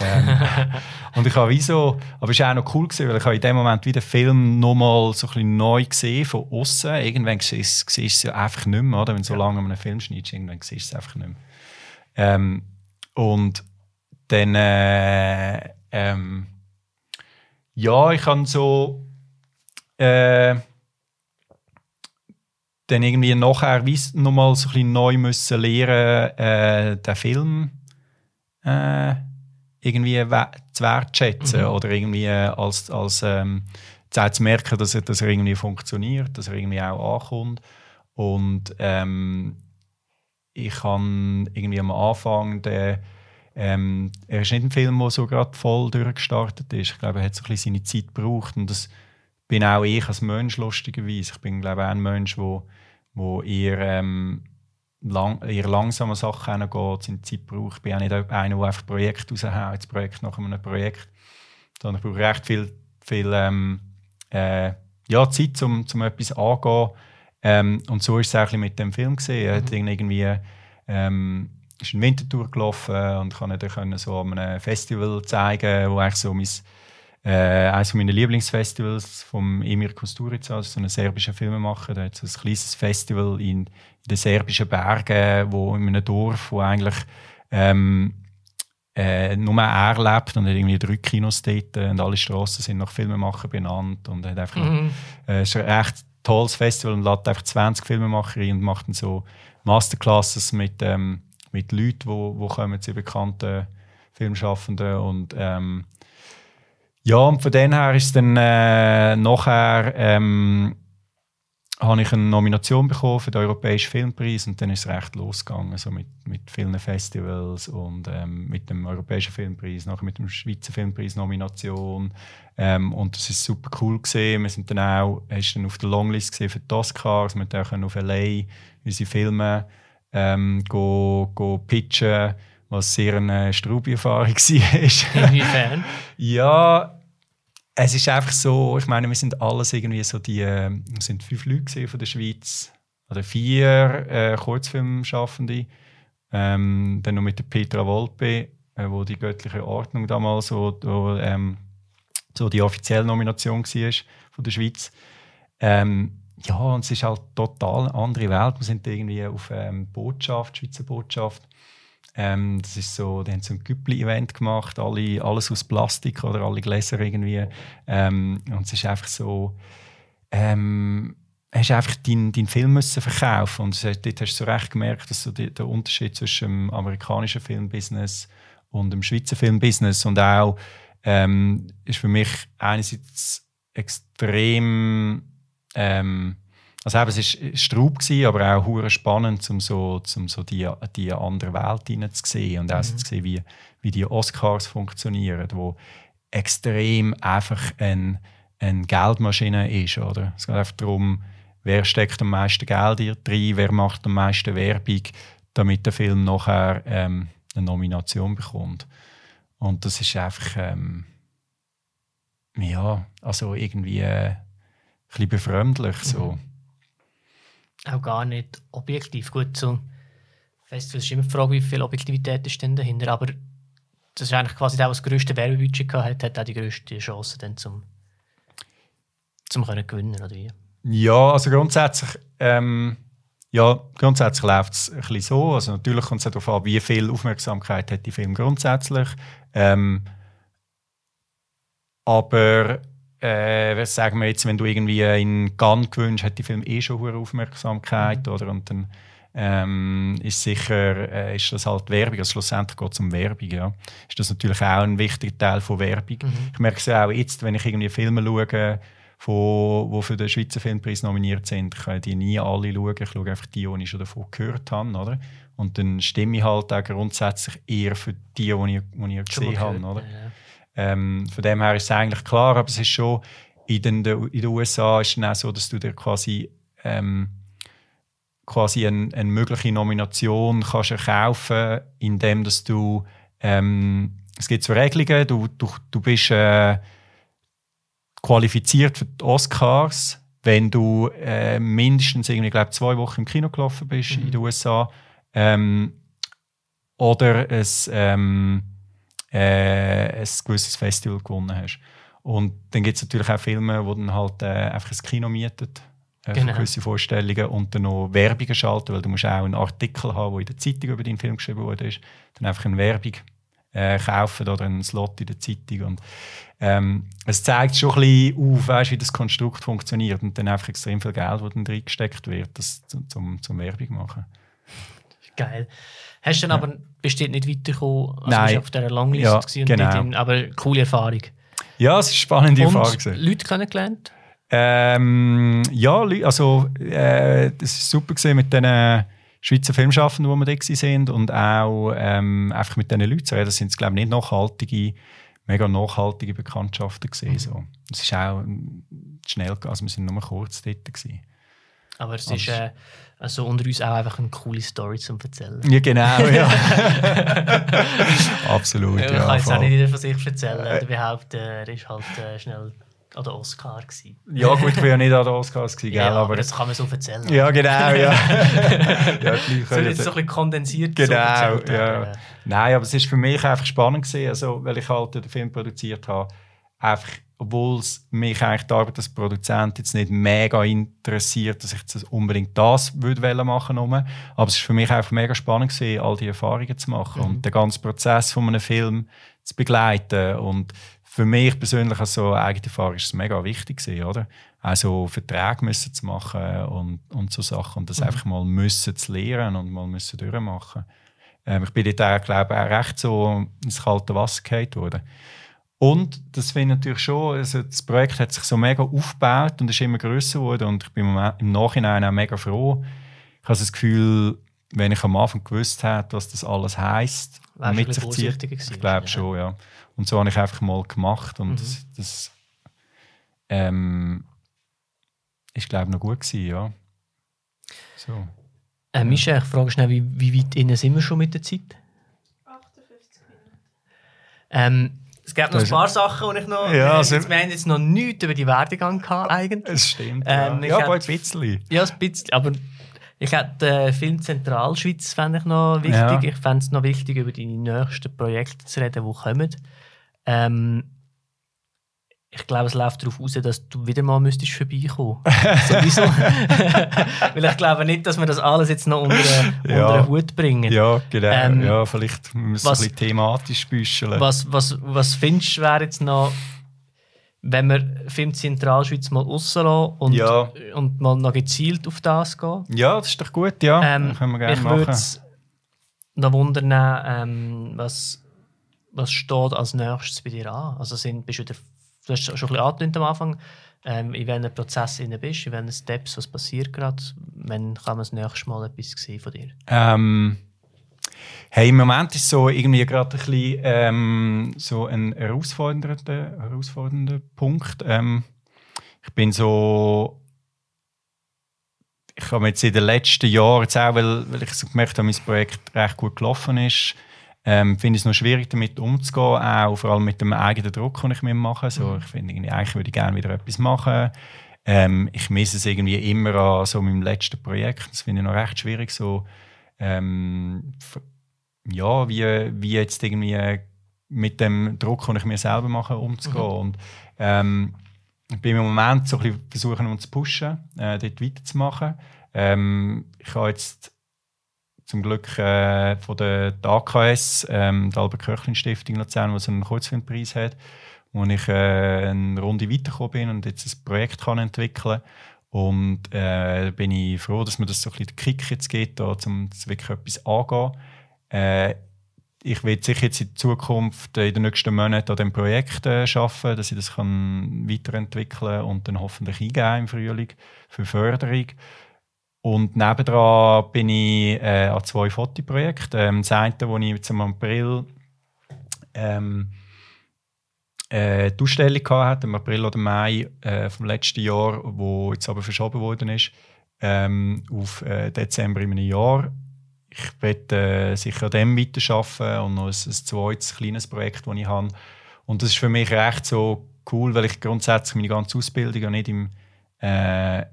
ähm, und ich habe wie so, aber es war auch noch cool gewesen, weil ich habe in dem Moment wieder den Film nochmal so ein bisschen neu gesehen von außen. Irgendwann siehst du es ja einfach nicht mehr, oder? Wenn du so lange einen Film schneidest, irgendwann siehst du es einfach nicht mehr. Ähm, und dann äh, ähm, ja, ich habe so äh, dann irgendwie nachher nochmal so ein bisschen neu müssen lernen, äh, den Film äh, irgendwie zu wertschätzen mhm. oder irgendwie als, als ähm, zu merken, dass er, dass er irgendwie funktioniert, dass er irgendwie auch ankommt. Und ähm, ich habe irgendwie am Anfang den ähm, er ist nicht ein Film, der so gerade voll durchgestartet ist. Ich glaube, er hat so ein bisschen seine Zeit gebraucht. Und das bin auch ich als Mensch, lustigerweise. Ich bin, glaube ich, auch ein Mensch, wo, wo eher, ähm, lang, eher langsame Sachen hingeht, seine Zeit braucht. Ich bin auch nicht einer, der einfach Projekt raushaut, das Projekt nach einem Projekt. Sondern ich brauche recht viel, viel ähm, äh, ja, Zeit, um, um etwas anzugehen. Ähm, und so ist es auch mit dem Film gesehen. Er hat mhm. irgendwie ähm, ist in Winterthur gelaufen und kann dann so an einem Festival zeigen, wo eigentlich so mein, äh, eines meiner Lieblingsfestivals vom Emir Kusturica, also so einen serbischen Filmemacher, der hat so ein kleines Festival in, in den serbischen Bergen, wo in einem Dorf, wo eigentlich ähm, äh, nur er lebt und hat irgendwie drei Kinos dort und alle Straßen sind nach Filmemachern benannt und hat einfach mhm. äh, ist ein recht tolles Festival und lädt einfach 20 Filmemacher ein und macht dann so Masterclasses mit ähm, mit Leuten, die wo, wo kommen, sie bekannten Filmschaffenden und ähm, ja, und von dem her ist dann äh, nachher ähm, habe ich eine Nomination bekommen für den Europäischen Filmpreis und dann ist es recht losgegangen, also mit, mit vielen Festivals und ähm, mit dem Europäischen Filmpreis, nachher mit dem Schweizer Filmpreis Nomination ähm, und das ist super cool gesehen. Wir sind dann auch, dann auf der Longlist gesehen für die Oscars, wir können auf LA unsere Filme ähm, go, go pitchen, was sehr eine Strubi-Erfahrung war. Inwiefern? ja, es ist einfach so, ich meine, wir sind alles irgendwie so die, äh, wir sind fünf Leute von der Schweiz, oder vier äh, Kurzfilmschaffende, ähm, dann noch mit der Petra Volpe, äh, wo die göttliche Ordnung damals so, wo, ähm, so die offizielle Nomination war von der Schweiz. Ähm, ja, und es ist halt total eine andere Welt. Wir sind irgendwie auf ähm, Botschaft, Schweizer Botschaft. Ähm, das ist so, die haben so ein Güppli-Event gemacht, alle, alles aus Plastik oder alle Gläser irgendwie. Ähm, und es ist einfach so, ähm, hast einfach deinen dein Film müssen verkaufen und dort hast du so recht gemerkt, dass so die, der Unterschied zwischen dem amerikanischen Filmbusiness und dem Schweizer Filmbusiness und auch ähm, ist für mich einerseits extrem ähm, also eben, es war Straub, aber auch hure spannend, um so, um so die, die andere Welt sehen und auch mhm. zu sehen, wie, wie die Oscars funktionieren, wo extrem einfach eine ein Geldmaschine ist. Oder? Es geht einfach darum, wer steckt am meisten Geld drin, wer macht am meisten Werbung, damit der Film nachher ähm, eine Nomination bekommt. Und das ist einfach... Ähm, ja, also irgendwie äh, bisschen befremdlich. So. Mhm. Auch gar nicht objektiv. Gut, so Festival ist immer die Frage, wie viel Objektivität ist denn dahinter. Aber das ist eigentlich quasi der, der das grösste Werbebudget hat, hat auch die grösste Chance, dann zum, zum können gewinnen oder wie? Ja, also grundsätzlich, ähm, ja, grundsätzlich läuft es ein bisschen so. Also natürlich kommt es darauf an, wie viel Aufmerksamkeit hat die Film grundsätzlich. Ähm, aber äh, was sagen wir jetzt, wenn du irgendwie in Cannes gewünscht, hat die Film eh schon hohe Aufmerksamkeit, mhm. oder? Und dann ähm, ist sicher äh, ist das halt Werbung. Also schlussendlich geht es um Werbung. Ja. Ist das natürlich auch ein wichtiger Teil von Werbung. Mhm. Ich merke es ja auch jetzt, wenn ich irgendwie Filme schaue, die für den Schweizer Filmpreis nominiert sind. Ich kann die nie alle schauen. Ich schaue einfach die, die ich schon davon gehört habe. Oder? Und dann stimme ich halt auch grundsätzlich eher für die, die ich, die ich gesehen habe. Oder? Ja. Ähm, von dem her ist es eigentlich klar, aber es ist schon in den, in den USA ist es auch so, dass du dir quasi ähm, quasi eine, eine, mögliche Nomination kannst erkaufen, indem dass du ähm, es gibt so Regelungen, du, du, du bist äh, qualifiziert für die Oscars, wenn du äh, mindestens irgendwie, glaub, zwei Wochen im Kino gelaufen bist mhm. in den USA ähm, oder es ähm, äh, ein gewisses Festival gewonnen hast. Und dann gibt es natürlich auch Filme, wo dann halt äh, einfach ein Kino mietet äh, genau. für gewisse Vorstellungen und dann noch Werbungen schalten, weil du musst auch einen Artikel haben, der in der Zeitung über deinen Film geschrieben wurde. Dann einfach eine Werbung äh, kaufen oder einen Slot in der Zeitung. Und, ähm, es zeigt schon ein bisschen auf, weißt, wie das Konstrukt funktioniert und dann einfach extrem viel Geld, das dann reingesteckt wird, das zum, zum, zum Werbung machen. Geil. Hast du dann ja. aber bestimmt nicht weitergekommen, also Nein. Du auf dieser Langliste ja, genau. in, aber coole Erfahrung. Ja, es ist eine spannende und Erfahrung. Leute kennengelernt? Ähm, ja, also äh, das war super mit den Schweizer Filmschaffenden, die wir da sind und auch ähm, einfach mit diesen Leuten. Das sind, glaube ich, nicht nachhaltige, mega nachhaltige Bekanntschaften gewesen. Mhm. So. Es ist auch schnell, also wir sind nur kurz dort gewesen. Aber es ist äh, also unter uns auch einfach eine coole Story zum Erzählen. Ja, genau, ja. Absolut, ja. Ich kann jetzt auch nicht jeder von sich erzählen oder behaupten, er ist halt äh, schnell an der Oscar gewesen. Ja gut, ich war ja nicht an der Oscars gewesen, ja, aber das kann man so erzählen. Ja, genau, ja. ja so jetzt so ein bisschen kondensiert Genau, so ja. Nein, aber es war für mich einfach spannend gewesen, also, weil ich halt den Film produziert habe, einfach obwohl es mich eigentlich die Arbeit als Produzent jetzt nicht mega interessiert, dass ich jetzt unbedingt das würde machen würde. Aber es war für mich einfach mega spannend gewesen, all diese Erfahrungen zu machen mhm. und den ganzen Prozess von einem Film zu begleiten. Und für mich persönlich als so eigene Erfahrung ist es mega wichtig gewesen, oder? Also Verträge müssen zu machen und, und so Sachen und das mhm. einfach mal müssen zu lernen und mal müssen durchmachen. Ähm, ich bin dort auch, glaube ich, auch recht so ins kalte Wasser gefallen worden. Und das finde ich natürlich schon, also das Projekt hat sich so mega aufgebaut und ist immer größer geworden und ich bin im Nachhinein auch mega froh. Ich habe das Gefühl, wenn ich am Anfang gewusst hätte, was das alles heisst, mit sich zieht, ich glaube ja. schon, ja. Und so habe ich einfach mal gemacht und mhm. das, das ähm, ist glaube ich noch gut gewesen, ja. So. Äh, Michel, ich frage schnell, wie, wie weit innen sind wir schon mit der Zeit? 58 Minuten. Ähm, es gibt noch ein paar Sachen, die ich noch. Ja, also, jetzt, wir haben jetzt noch nichts über die Werdegang gehabt, eigentlich. Es stimmt. Ähm, ja, ja aber ein bisschen. Ja, ein bisschen. Aber ich hätte äh, Film Zentralschweiz fände ich noch wichtig. Ja. Ich fände es noch wichtig, über deine nächsten Projekte zu reden, die kommen. Ähm, ich glaube, es läuft darauf aus, dass du wieder mal müsstest vorbeikommen Sowieso. Weil ich glaube nicht, dass wir das alles jetzt noch unter, ja. unter den Hut bringen. Ja, genau. Ähm, ja, vielleicht müssen wir was, ein bisschen thematisch büscheln. Was, was, was findest du, wäre jetzt noch, wenn wir Film Zentralschweiz mal rauslassen und, ja. und mal noch gezielt auf das gehen? Ja, das ist doch gut, ja. Ähm, können wir gerne ich machen. Ich noch wundern, ähm, was, was steht als nächstes bei dir an? Also sind, bist du wieder du hast schon ein bisschen am Anfang, ähm, in welchem Prozess du bist, in welchen Steps, was passiert gerade, wann kann man das nächste Mal etwas sehen von dir? Ähm, hey, im Moment ist so irgendwie gerade ein bisschen ähm, so ein herausfordernder, herausfordernder Punkt. Ähm, ich bin so ich habe jetzt in den letzten Jahren, jetzt auch, weil, weil ich so gemerkt habe, mein Projekt recht gut gelaufen ist, ähm, finde ich es noch schwierig, damit umzugehen, auch vor allem mit dem eigenen Druck, den ich mir mache. So, Mhm. Ich finde, eigentlich würde ich gerne wieder etwas machen. Ähm, ich misse es irgendwie immer an so meinem letzten Projekt. Das finde ich noch recht schwierig, so ähm, ja, wie, wie jetzt irgendwie mit dem Druck, den ich mir selber mache, umzugehen. Mhm. Und ähm, ich bin im Moment so ein bisschen versuchen, uns zu pushen, äh, dort weiterzumachen. Ähm, ich habe jetzt zum Glück äh, von der, der AKS, ähm, der Albert Köchlin Stiftung Luzern, die einen Kurzfilmpreis hat, wo ich äh, eine Runde weitergekommen bin und jetzt ein Projekt kann entwickeln und äh, bin ich froh, dass mir das so ein bisschen den Kick jetzt gibt, da, um wirklich etwas angehen. Äh, ich will sicher jetzt in Zukunft äh, in den nächsten Monaten an dem Projekt äh, arbeiten, dass ich das kann weiterentwickeln und dann hoffentlich eingeben im Frühling für Förderung. Und nebendran bin ich äh, an zwei Fotoprojekten. Ähm, das eine, das ich jetzt im April ähm, äh, die Ausstellung hatte, im April oder Mai äh, vom letzten Jahr, wo jetzt aber verschoben worden ist, ähm, auf äh, Dezember in einem Jahr. Ich werde äh, sicher an dem weiterarbeiten und noch ein, ein zweites kleines Projekt, das ich habe. Und das ist für mich recht so cool, weil ich grundsätzlich meine ganze Ausbildung ja nicht im äh,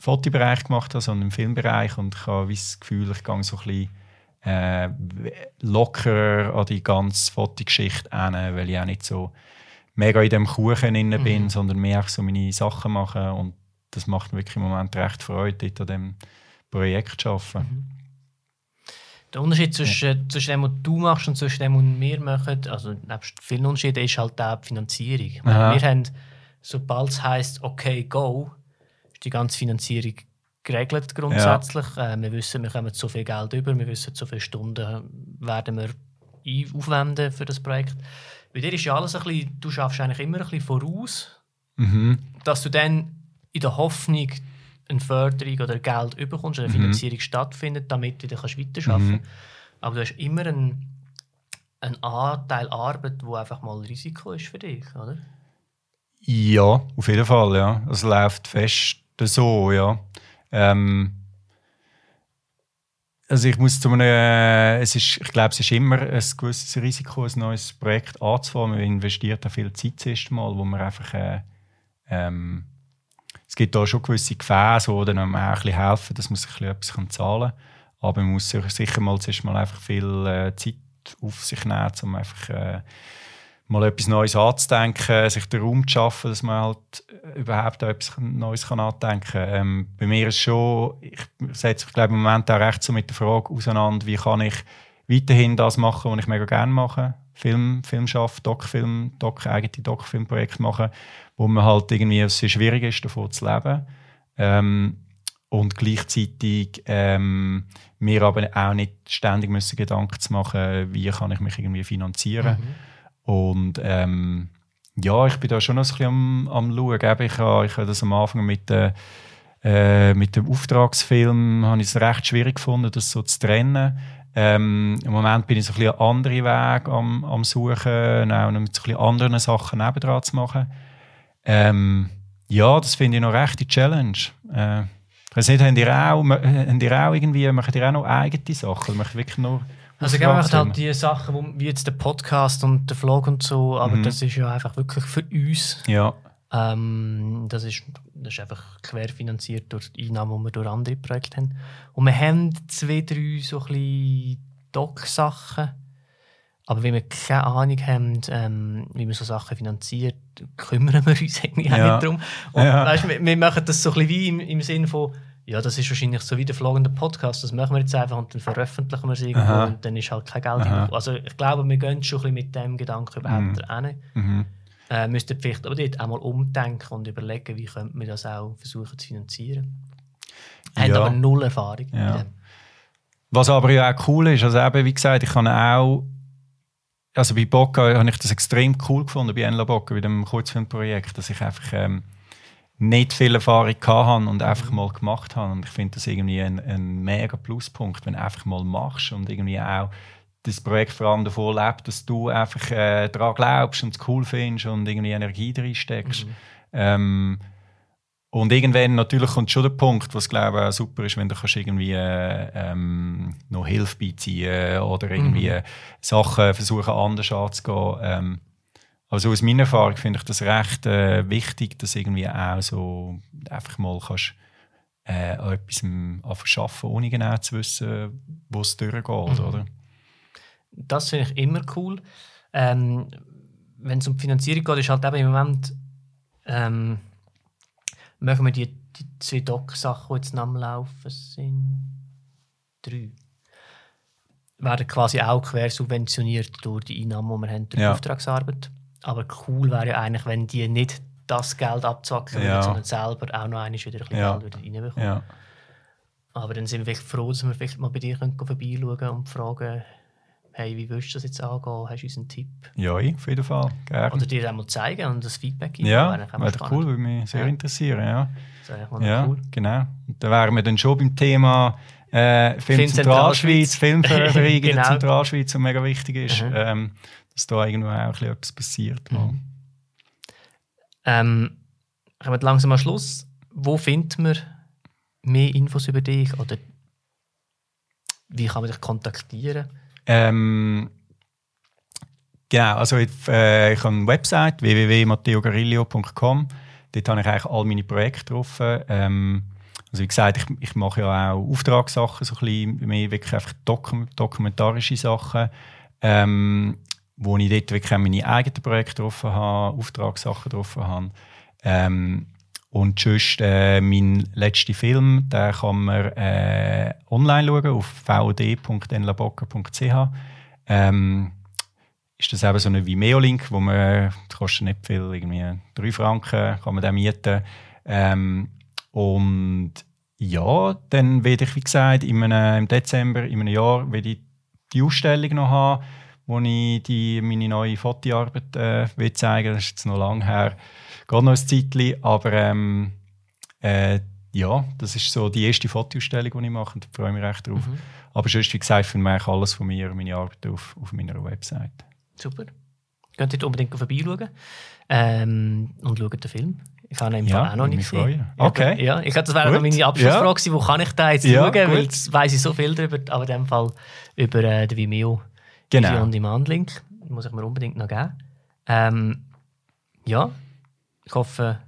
Fotobereich gemacht habe, sondern im Filmbereich. Und ich habe das Gefühl, ich gehe so ein bisschen äh, lockerer an die ganze Fotogeschichte hin, weil ich auch nicht so mega in dem Kuchen inne bin, Mhm. sondern mehr so meine Sachen machen. Und das macht mir wirklich im Moment recht Freude, dort an diesem Projekt zu arbeiten. Der Unterschied zwischen, zwischen dem, was du machst und zwischen dem, was wir machen, also nebst vielen Unterschieden, ist halt auch die Finanzierung. Meine. Wir haben, sobald es heisst, okay, go, die ganze Finanzierung geregelt grundsätzlich. Äh, wir wissen, wir kommen so viel Geld über, wir wissen, so viele Stunden werden wir aufwenden für das Projekt. Bei dir ist ja alles ein bisschen, du schaffst eigentlich immer ein bisschen voraus, Mhm. dass du dann in der Hoffnung eine Förderung oder Geld überkommst, oder eine Mhm. Finanzierung stattfindet, damit du dann weiterarbeiten Mhm. kannst. Aber du hast immer einen, einen Anteil Arbeit, wo einfach mal Risiko ist für dich, oder? Ja, auf jeden Fall, ja. Es läuft fest so, ja. Ähm, also ich muss zu einem, äh, es ist, ich glaube, es ist immer ein gewisses Risiko, ein neues Projekt anzufangen. Man investiert da viel Zeit zuerst mal, wo man einfach, äh, ähm, es gibt da schon gewisse Gefäße, die einem auch ein helfen, dass man sich ein bisschen etwas zahlen kann. Aber man muss sich sicher mal zuerst mal einfach viel äh, Zeit auf sich nehmen, um einfach äh, mal etwas Neues anzudenken, sich den Raum zu schaffen, dass man halt äh, überhaupt etwas Neues kann nachdenken kann. Ähm, bei mir ist schon, ich setze mich glaube, im Moment auch recht so mit der Frage auseinander, wie kann ich weiterhin das machen, was ich mega gerne mache. Film, Film schaffen, Doc-Film, Doc, eigene Doc-Film-Projekte machen, wo man halt irgendwie es sehr schwierig ist, davon zu leben. Ähm, und gleichzeitig ähm, mir aber auch nicht ständig müssen Gedanken zu machen, wie kann ich mich irgendwie finanzieren. Und ähm, ja, ich bin da schon noch ein bisschen am, am Schauen. Ich habe ich habe das am Anfang mit, der, äh, mit dem Auftragsfilm habe ich es recht schwierig gefunden, das so zu trennen. Ähm, Im Moment bin ich so ein bisschen einen anderen Weg am, am Suchen, auch mit so ein bisschen anderen Sachen nebendran zu machen. Ähm, ja, das finde ich noch recht die Challenge. Äh, ich weiss nicht, habt ihr auch, äh, habt ihr auch irgendwie, macht ihr auch noch eigene Sachen? Macht wirklich nur Also ich mache Auftragsfilme? halt die Sachen, wo, wie jetzt der Podcast und der Vlog und so, aber Mhm. das ist ja einfach wirklich für uns. Ja. Ähm, das, ist, das ist einfach querfinanziert durch die Einnahmen, die wir durch andere Projekte haben. Und wir haben zwei, drei so ein Doc-Sachen. Aber wenn wir keine Ahnung haben, ähm, wie man so Sachen finanziert, kümmern wir uns auch Ja. nicht darum. Und Ja. weißt, wir, wir machen das so ein bisschen wie im, im Sinn von, ja, das ist wahrscheinlich so wie der vlogende Podcast, das machen wir jetzt einfach und dann veröffentlichen wir es irgendwo Aha. und dann ist halt kein Geld Aha. Also ich glaube, wir gehen schon ein bisschen mit dem Gedanken überhaupt rein. Mhm. Äh, müssten vielleicht aber dort auch mal umdenken und überlegen, wie könnte man das auch versuchen zu finanzieren. Haben Ja. aber null Erfahrung Ja. Was aber ja auch cool ist, also eben, wie gesagt, ich kann auch, also bei Bocca habe ich das extrem cool gefunden, bei Enla Bocca, bei dem Kurzfilmprojekt, dass ich einfach ähm, nicht viel Erfahrung hatte und einfach mal gemacht habe. Und ich finde das irgendwie ein, ein mega Pluspunkt, wenn du einfach mal machst und irgendwie auch das Projekt vor allem davon lebt, dass du einfach äh, daran glaubst und es cool findest und irgendwie Energie reinsteckst. Ähm, und irgendwann natürlich kommt schon der Punkt, was glaube ich super ist, wenn du kannst irgendwie äh, ähm, noch Hilfe beiziehen oder irgendwie Mhm. Sachen versuchen anders anzugehen. Ähm, also aus meiner Erfahrung finde ich das recht äh, wichtig, dass irgendwie auch so einfach mal kannst äh, an etwas arbeiten, ohne genau zu wissen, wo es durchgeht, Mhm. oder? Das finde ich immer cool. Ähm, Wenn es um die Finanzierung geht, ist halt eben im Moment, ähm, machen wir die, die zwei Doc-Sachen, die jetzt am Laufen sind, drei, werden quasi auch quer subventioniert durch die Einnahmen, die wir haben durch Ja. die Auftragsarbeit. Aber cool wäre ja eigentlich, wenn die nicht das Geld abzwacken Ja. sondern selber auch noch einmal wieder ein bisschen Ja. Geld reinbekommen. Ja. Aber dann sind wir vielleicht froh, dass wir vielleicht mal bei dir können vorbeischauen und fragen, hey, wie willst du das jetzt angehen? Hast du uns einen Tipp? ja, ich, auf jeden Fall. Gerne. Oder dir einmal zeigen und das Feedback geben. ja, Wäre cool, würde mich sehr interessieren. Ja. Das wäre Ja, cool. genau. Und da wären wir dann schon beim Thema äh, Film Film Zentralschweiz, Filmförderung in der Genau. Zentralschweiz, was mega wichtig ist, Mhm. ähm, dass da irgendwo auch ein bisschen etwas passiert. Mhm. Ähm, kommen wir langsam am Schluss. Wo findet man mehr Infos über dich? Oder wie kann man dich kontaktieren? Ähm, genau, also ich, äh, ich habe eine Website www.matteogarillo.com. Dort habe ich eigentlich all meine Projekte drauf. Ähm, also wie gesagt, ich, ich mache ja auch Auftragssachen, so ein bisschen mehr wirklich einfach dokum dokumentarische Sachen, ähm, wo ich dort wirklich auch meine eigenen Projekte drauf habe, Auftragssachen drauf habe. Ähm, und sonst, äh, mein letzter Film, den kann man äh, online schauen auf vod.nlabocca.ch. Ähm, ist das eben so ein Vimeo-Link, wo man, das kostet nicht viel, irgendwie 3 Franken, kann man den mieten. Ähm, und ja, dann werde ich, wie gesagt, in einem, im Dezember, in einem Jahr, werde ich die Ausstellung noch haben, wo ich die, meine neue Fotoarbeit äh, will zeigen Das ist jetzt noch lange her. Geht noch ein Zeitchen, aber ähm, äh, ja, das ist so die erste Fotoausstellung, die ich mache und da freue ich mich recht drauf. Mhm. Aber sonst, wie gesagt, finde ich alles von mir, meine Arbeit auf, auf meiner Website. Super. Könnt ihr unbedingt vorbeischauen ähm, und schauen den Film. Ich habe ihn im Ja, Fall auch noch nicht mich gesehen. freuen. Okay. Ja, ich, das wäre noch meine Abschlussfrage gewesen, wo kann ich da jetzt Ja, schauen, weil gut. jetzt weiss ich so viel darüber, aber in dem Fall über äh, den Vimeo Genau. Video on Demand Link. Muss ich mir unbedingt noch geben. Ähm, ja, ich hoffe,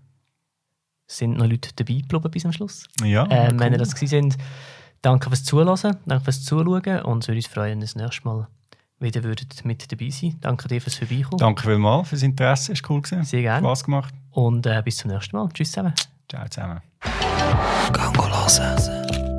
es sind noch Leute dabei geblieben bis am Schluss. Ja, Ähm, cool. Wenn ihr das gewesen sind, danke fürs Zuhören, danke fürs Zuschauen und es würde uns freuen, das nächste Mal wieder würdet mit dabei sein. Danke dir fürs Vorbeikommen. Danke vielmals fürs Interesse, ist cool gewesen. Sehr gerne. Spaß gemacht. Und äh, bis zum nächsten Mal. Tschüss zusammen. Ciao zusammen. Gang.